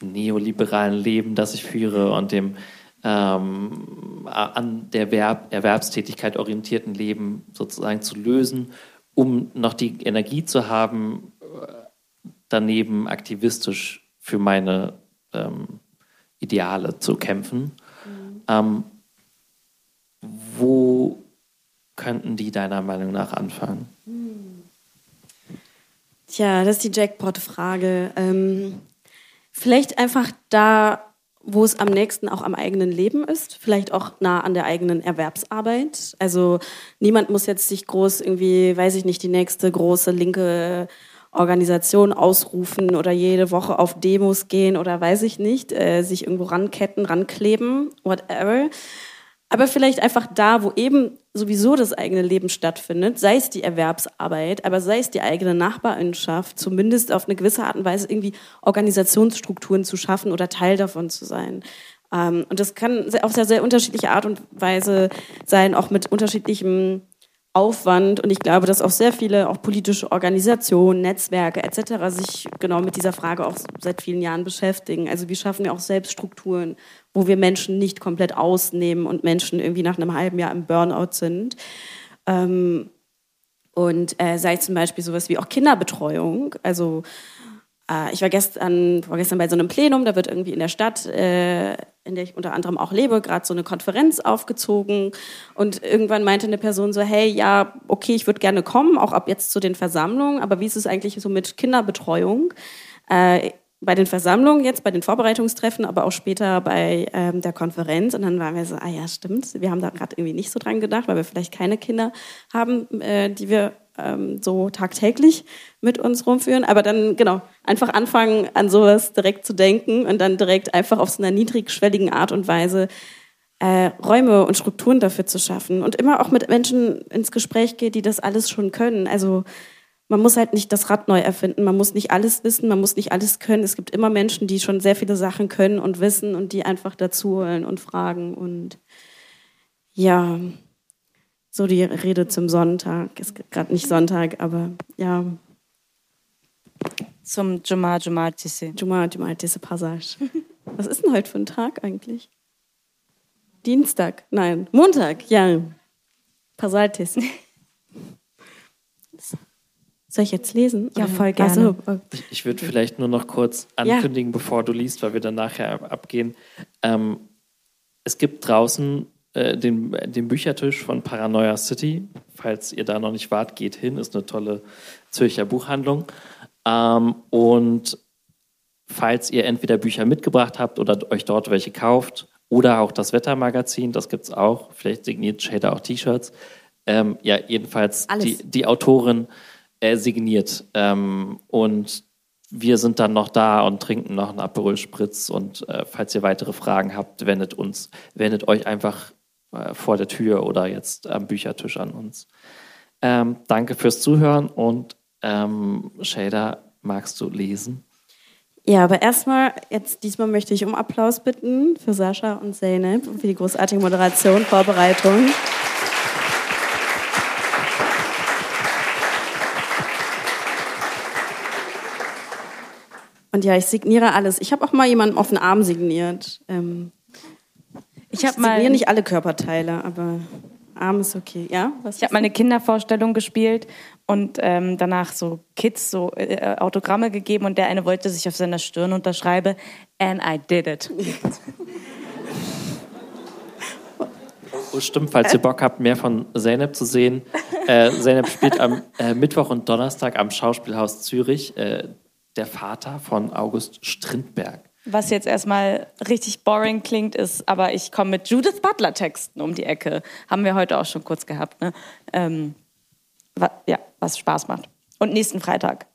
neoliberalen Leben, das ich führe und dem ähm, an der Verb Erwerbstätigkeit orientierten Leben sozusagen zu lösen, um noch die Energie zu haben, daneben aktivistisch für meine ähm, Ideale zu kämpfen. Mhm. Ähm, wo könnten die deiner Meinung nach anfangen? Tja, das ist die Jackpot-Frage. Ähm, vielleicht einfach da, wo es am nächsten auch am eigenen Leben ist, vielleicht auch nah an der eigenen Erwerbsarbeit. Also niemand muss jetzt sich groß irgendwie, weiß ich nicht, die nächste große linke Organisation ausrufen oder jede Woche auf Demos gehen oder weiß ich nicht, äh, sich irgendwo ranketten, rankleben, whatever. Aber vielleicht einfach da, wo eben sowieso das eigene Leben stattfindet, sei es die Erwerbsarbeit, aber sei es die eigene Nachbarinschaft, zumindest auf eine gewisse Art und Weise irgendwie Organisationsstrukturen zu schaffen oder Teil davon zu sein. Ähm, und das kann auf sehr, sehr unterschiedliche Art und Weise sein, auch mit unterschiedlichem Aufwand und ich glaube, dass auch sehr viele auch politische Organisationen, Netzwerke etc. sich genau mit dieser Frage auch seit vielen Jahren beschäftigen. Also wie schaffen wir auch selbst Strukturen, wo wir Menschen nicht komplett ausnehmen und Menschen irgendwie nach einem halben Jahr im Burnout sind. Ähm, und äh, sei zum Beispiel sowas wie auch Kinderbetreuung. Also äh, ich war gestern, war gestern bei so einem Plenum, da wird irgendwie in der Stadt, äh, in der ich unter anderem auch lebe, gerade so eine Konferenz aufgezogen. Und irgendwann meinte eine Person so, hey, ja, okay, ich würde gerne kommen, auch ab jetzt zu den Versammlungen, aber wie ist es eigentlich so mit Kinderbetreuung? Äh, bei den Versammlungen jetzt, bei den Vorbereitungstreffen, aber auch später bei ähm, der Konferenz. Und dann waren wir so, ah ja, stimmt, wir haben da gerade irgendwie nicht so dran gedacht, weil wir vielleicht keine Kinder haben, äh, die wir ähm, so tagtäglich mit uns rumführen. Aber dann, genau, einfach anfangen, an sowas direkt zu denken und dann direkt einfach auf so einer niedrigschwelligen Art und Weise äh, Räume und Strukturen dafür zu schaffen. Und immer auch mit Menschen ins Gespräch geht, die das alles schon können. Also man muss halt nicht das Rad neu erfinden, man muss nicht alles wissen, man muss nicht alles können. Es gibt immer Menschen, die schon sehr viele Sachen können und wissen und die einfach dazuholen und fragen und ja, so die Rede zum Sonntag. Ist gerade nicht Sonntag, aber ja. Zum Juma Jumatisi. Juma Jumatisi Passage. Was ist denn heute für ein Tag eigentlich? Dienstag? Nein, Montag, ja. Pasaltis. Soll ich jetzt lesen? Ja, voll gerne. So. Ich, ich würde vielleicht nur noch kurz ankündigen, ja. bevor du liest, weil wir dann nachher abgehen. Ähm, es gibt draußen äh, den, den Büchertisch von Paranoia City. Falls ihr da noch nicht wart, geht hin. Ist eine tolle Zürcher Buchhandlung. Ähm, und falls ihr entweder Bücher mitgebracht habt oder euch dort welche kauft oder auch das Wettermagazin, das gibt es auch. Vielleicht signiert Shader auch T-Shirts. Ähm, ja, jedenfalls die, die Autorin äh, signiert. Ähm, und wir sind dann noch da und trinken noch einen Aperol Spritz. Und äh, falls ihr weitere Fragen habt, wendet uns, wendet euch einfach äh, vor der Tür oder jetzt am Büchertisch an uns. Ähm, danke fürs Zuhören und ähm, Shader, magst du lesen? Ja, aber erstmal, jetzt diesmal möchte ich um Applaus bitten für Sascha und Zeynep und für die großartige Moderation, Vorbereitung. Und ja, ich signiere alles. Ich habe auch mal jemanden auf den Arm signiert. Ähm, ich habe mal nicht alle Körperteile, aber Arm ist okay. Ja? Was ich habe mal eine Kindervorstellung gespielt und ähm, danach so Kids so äh, Autogramme gegeben und der eine wollte sich auf seiner Stirn unterschreiben. And I did it. Oh, stimmt, falls ihr Bock habt, mehr von Zeynep zu sehen. Äh, Zeynep spielt am äh, Mittwoch und Donnerstag am Schauspielhaus Zürich. Äh, der Vater von August Strindberg. Was jetzt erstmal richtig boring klingt, ist, aber ich komme mit Judith Butler Texten um die Ecke. Haben wir heute auch schon kurz gehabt. Ne? Ähm, wa ja, was Spaß macht. Und nächsten Freitag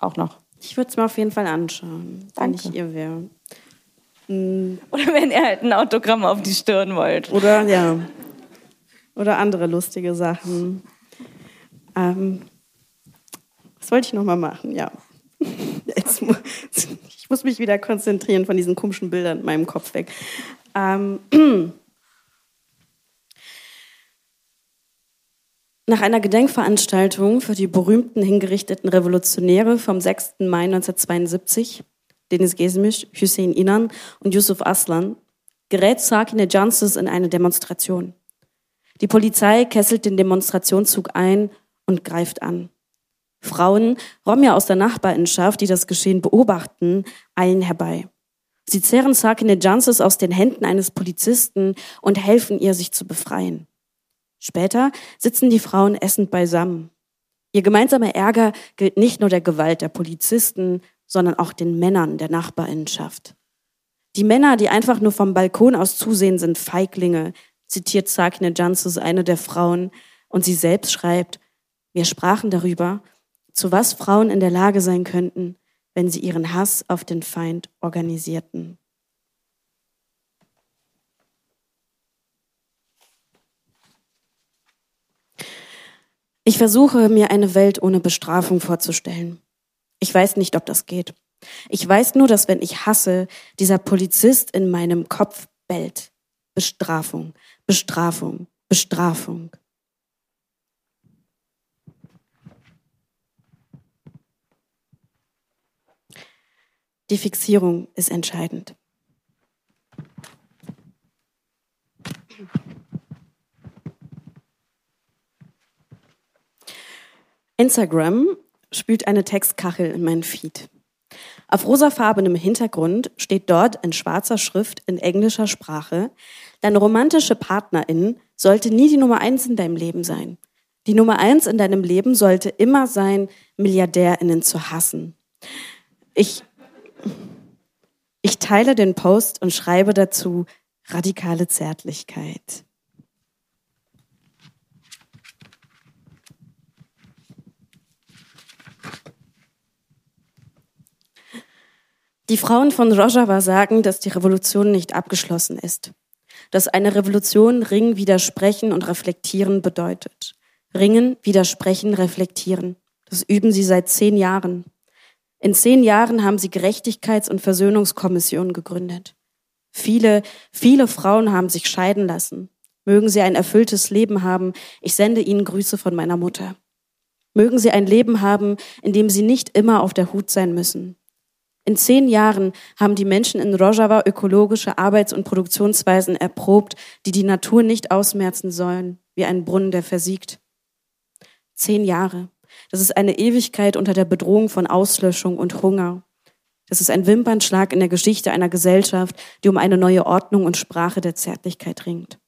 auch noch. Ich würde es mir auf jeden Fall anschauen, wenn ich ihr wäre. Mhm. Oder wenn ihr halt ein Autogramm auf die Stirn wollt. Oder ja. Oder andere lustige Sachen. Ähm, was wollte ich nochmal machen? Ja. Jetzt, ich muss mich wieder konzentrieren von diesen komischen Bildern in meinem Kopf weg. Ähm, Nach einer Gedenkveranstaltung für die berühmten hingerichteten Revolutionäre vom 6. Mai 1972, Deniz Gezmiş, Hüseyin Inan und Yusuf Aslan, gerät Sakine Jansus in eine Demonstration. Die Polizei kesselt den Demonstrationszug ein und greift an. Frauen, Romja aus der Nachbarinschaft, die das Geschehen beobachten, eilen herbei. Sie zehren Sakine Jansus aus den Händen eines Polizisten und helfen ihr, sich zu befreien. Später sitzen die Frauen essend beisammen. Ihr gemeinsamer Ärger gilt nicht nur der Gewalt der Polizisten, sondern auch den Männern der Nachbarinschaft. Die Männer, die einfach nur vom Balkon aus zusehen, sind Feiglinge, zitiert Sakine Jansus eine der Frauen, und sie selbst schreibt, wir sprachen darüber, zu was Frauen in der Lage sein könnten, wenn sie ihren Hass auf den Feind organisierten. Ich versuche mir eine Welt ohne Bestrafung vorzustellen. Ich weiß nicht, ob das geht. Ich weiß nur, dass wenn ich hasse, dieser Polizist in meinem Kopf bellt. Bestrafung, Bestrafung, Bestrafung. Die Fixierung ist entscheidend. Instagram spült eine Textkachel in meinen Feed. Auf rosafarbenem Hintergrund steht dort in schwarzer Schrift in englischer Sprache, deine romantische Partnerin sollte nie die Nummer eins in deinem Leben sein. Die Nummer eins in deinem Leben sollte immer sein, Milliardärinnen zu hassen. Ich ich teile den Post und schreibe dazu radikale Zärtlichkeit. Die Frauen von Rojava sagen, dass die Revolution nicht abgeschlossen ist. Dass eine Revolution Ringen, widersprechen und reflektieren bedeutet. Ringen, widersprechen, reflektieren. Das üben sie seit zehn Jahren. In zehn Jahren haben sie Gerechtigkeits- und Versöhnungskommissionen gegründet. Viele, viele Frauen haben sich scheiden lassen. Mögen sie ein erfülltes Leben haben. Ich sende ihnen Grüße von meiner Mutter. Mögen sie ein Leben haben, in dem sie nicht immer auf der Hut sein müssen. In zehn Jahren haben die Menschen in Rojava ökologische Arbeits- und Produktionsweisen erprobt, die die Natur nicht ausmerzen sollen, wie ein Brunnen, der versiegt. Zehn Jahre. Das ist eine Ewigkeit unter der Bedrohung von Auslöschung und Hunger. Das ist ein Wimpernschlag in der Geschichte einer Gesellschaft, die um eine neue Ordnung und Sprache der Zärtlichkeit ringt.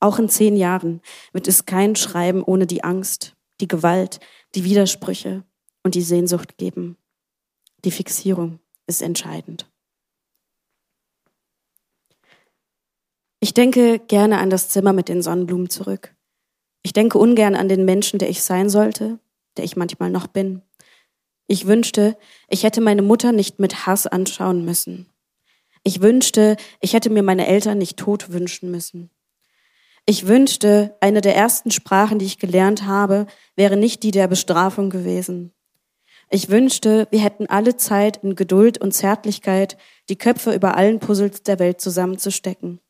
Auch in zehn Jahren wird es kein Schreiben ohne die Angst, die Gewalt, die Widersprüche und die Sehnsucht geben. Die Fixierung ist entscheidend. Ich denke gerne an das Zimmer mit den Sonnenblumen zurück. Ich denke ungern an den Menschen, der ich sein sollte, der ich manchmal noch bin. Ich wünschte, ich hätte meine Mutter nicht mit Hass anschauen müssen. Ich wünschte, ich hätte mir meine Eltern nicht tot wünschen müssen. Ich wünschte, eine der ersten Sprachen, die ich gelernt habe, wäre nicht die der Bestrafung gewesen. Ich wünschte, wir hätten alle Zeit in Geduld und Zärtlichkeit, die Köpfe über allen Puzzles der Welt zusammenzustecken,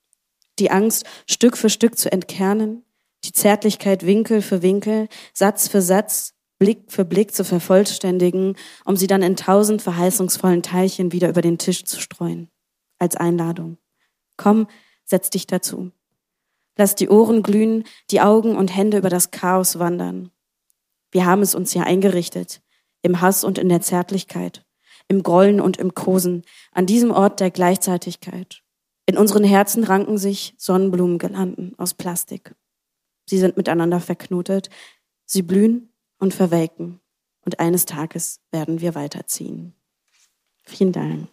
die Angst Stück für Stück zu entkernen, die Zärtlichkeit Winkel für Winkel, Satz für Satz, Blick für Blick zu vervollständigen, um sie dann in tausend verheißungsvollen Teilchen wieder über den Tisch zu streuen. Als Einladung. Komm, setz dich dazu. Lass die Ohren glühen, die Augen und Hände über das Chaos wandern. Wir haben es uns hier eingerichtet, im Hass und in der Zärtlichkeit, im Grollen und im Kosen, an diesem Ort der Gleichzeitigkeit. In unseren Herzen ranken sich Sonnenblumengelanden aus Plastik. Sie sind miteinander verknotet, sie blühen und verwelken. Und eines Tages werden wir weiterziehen. Vielen Dank.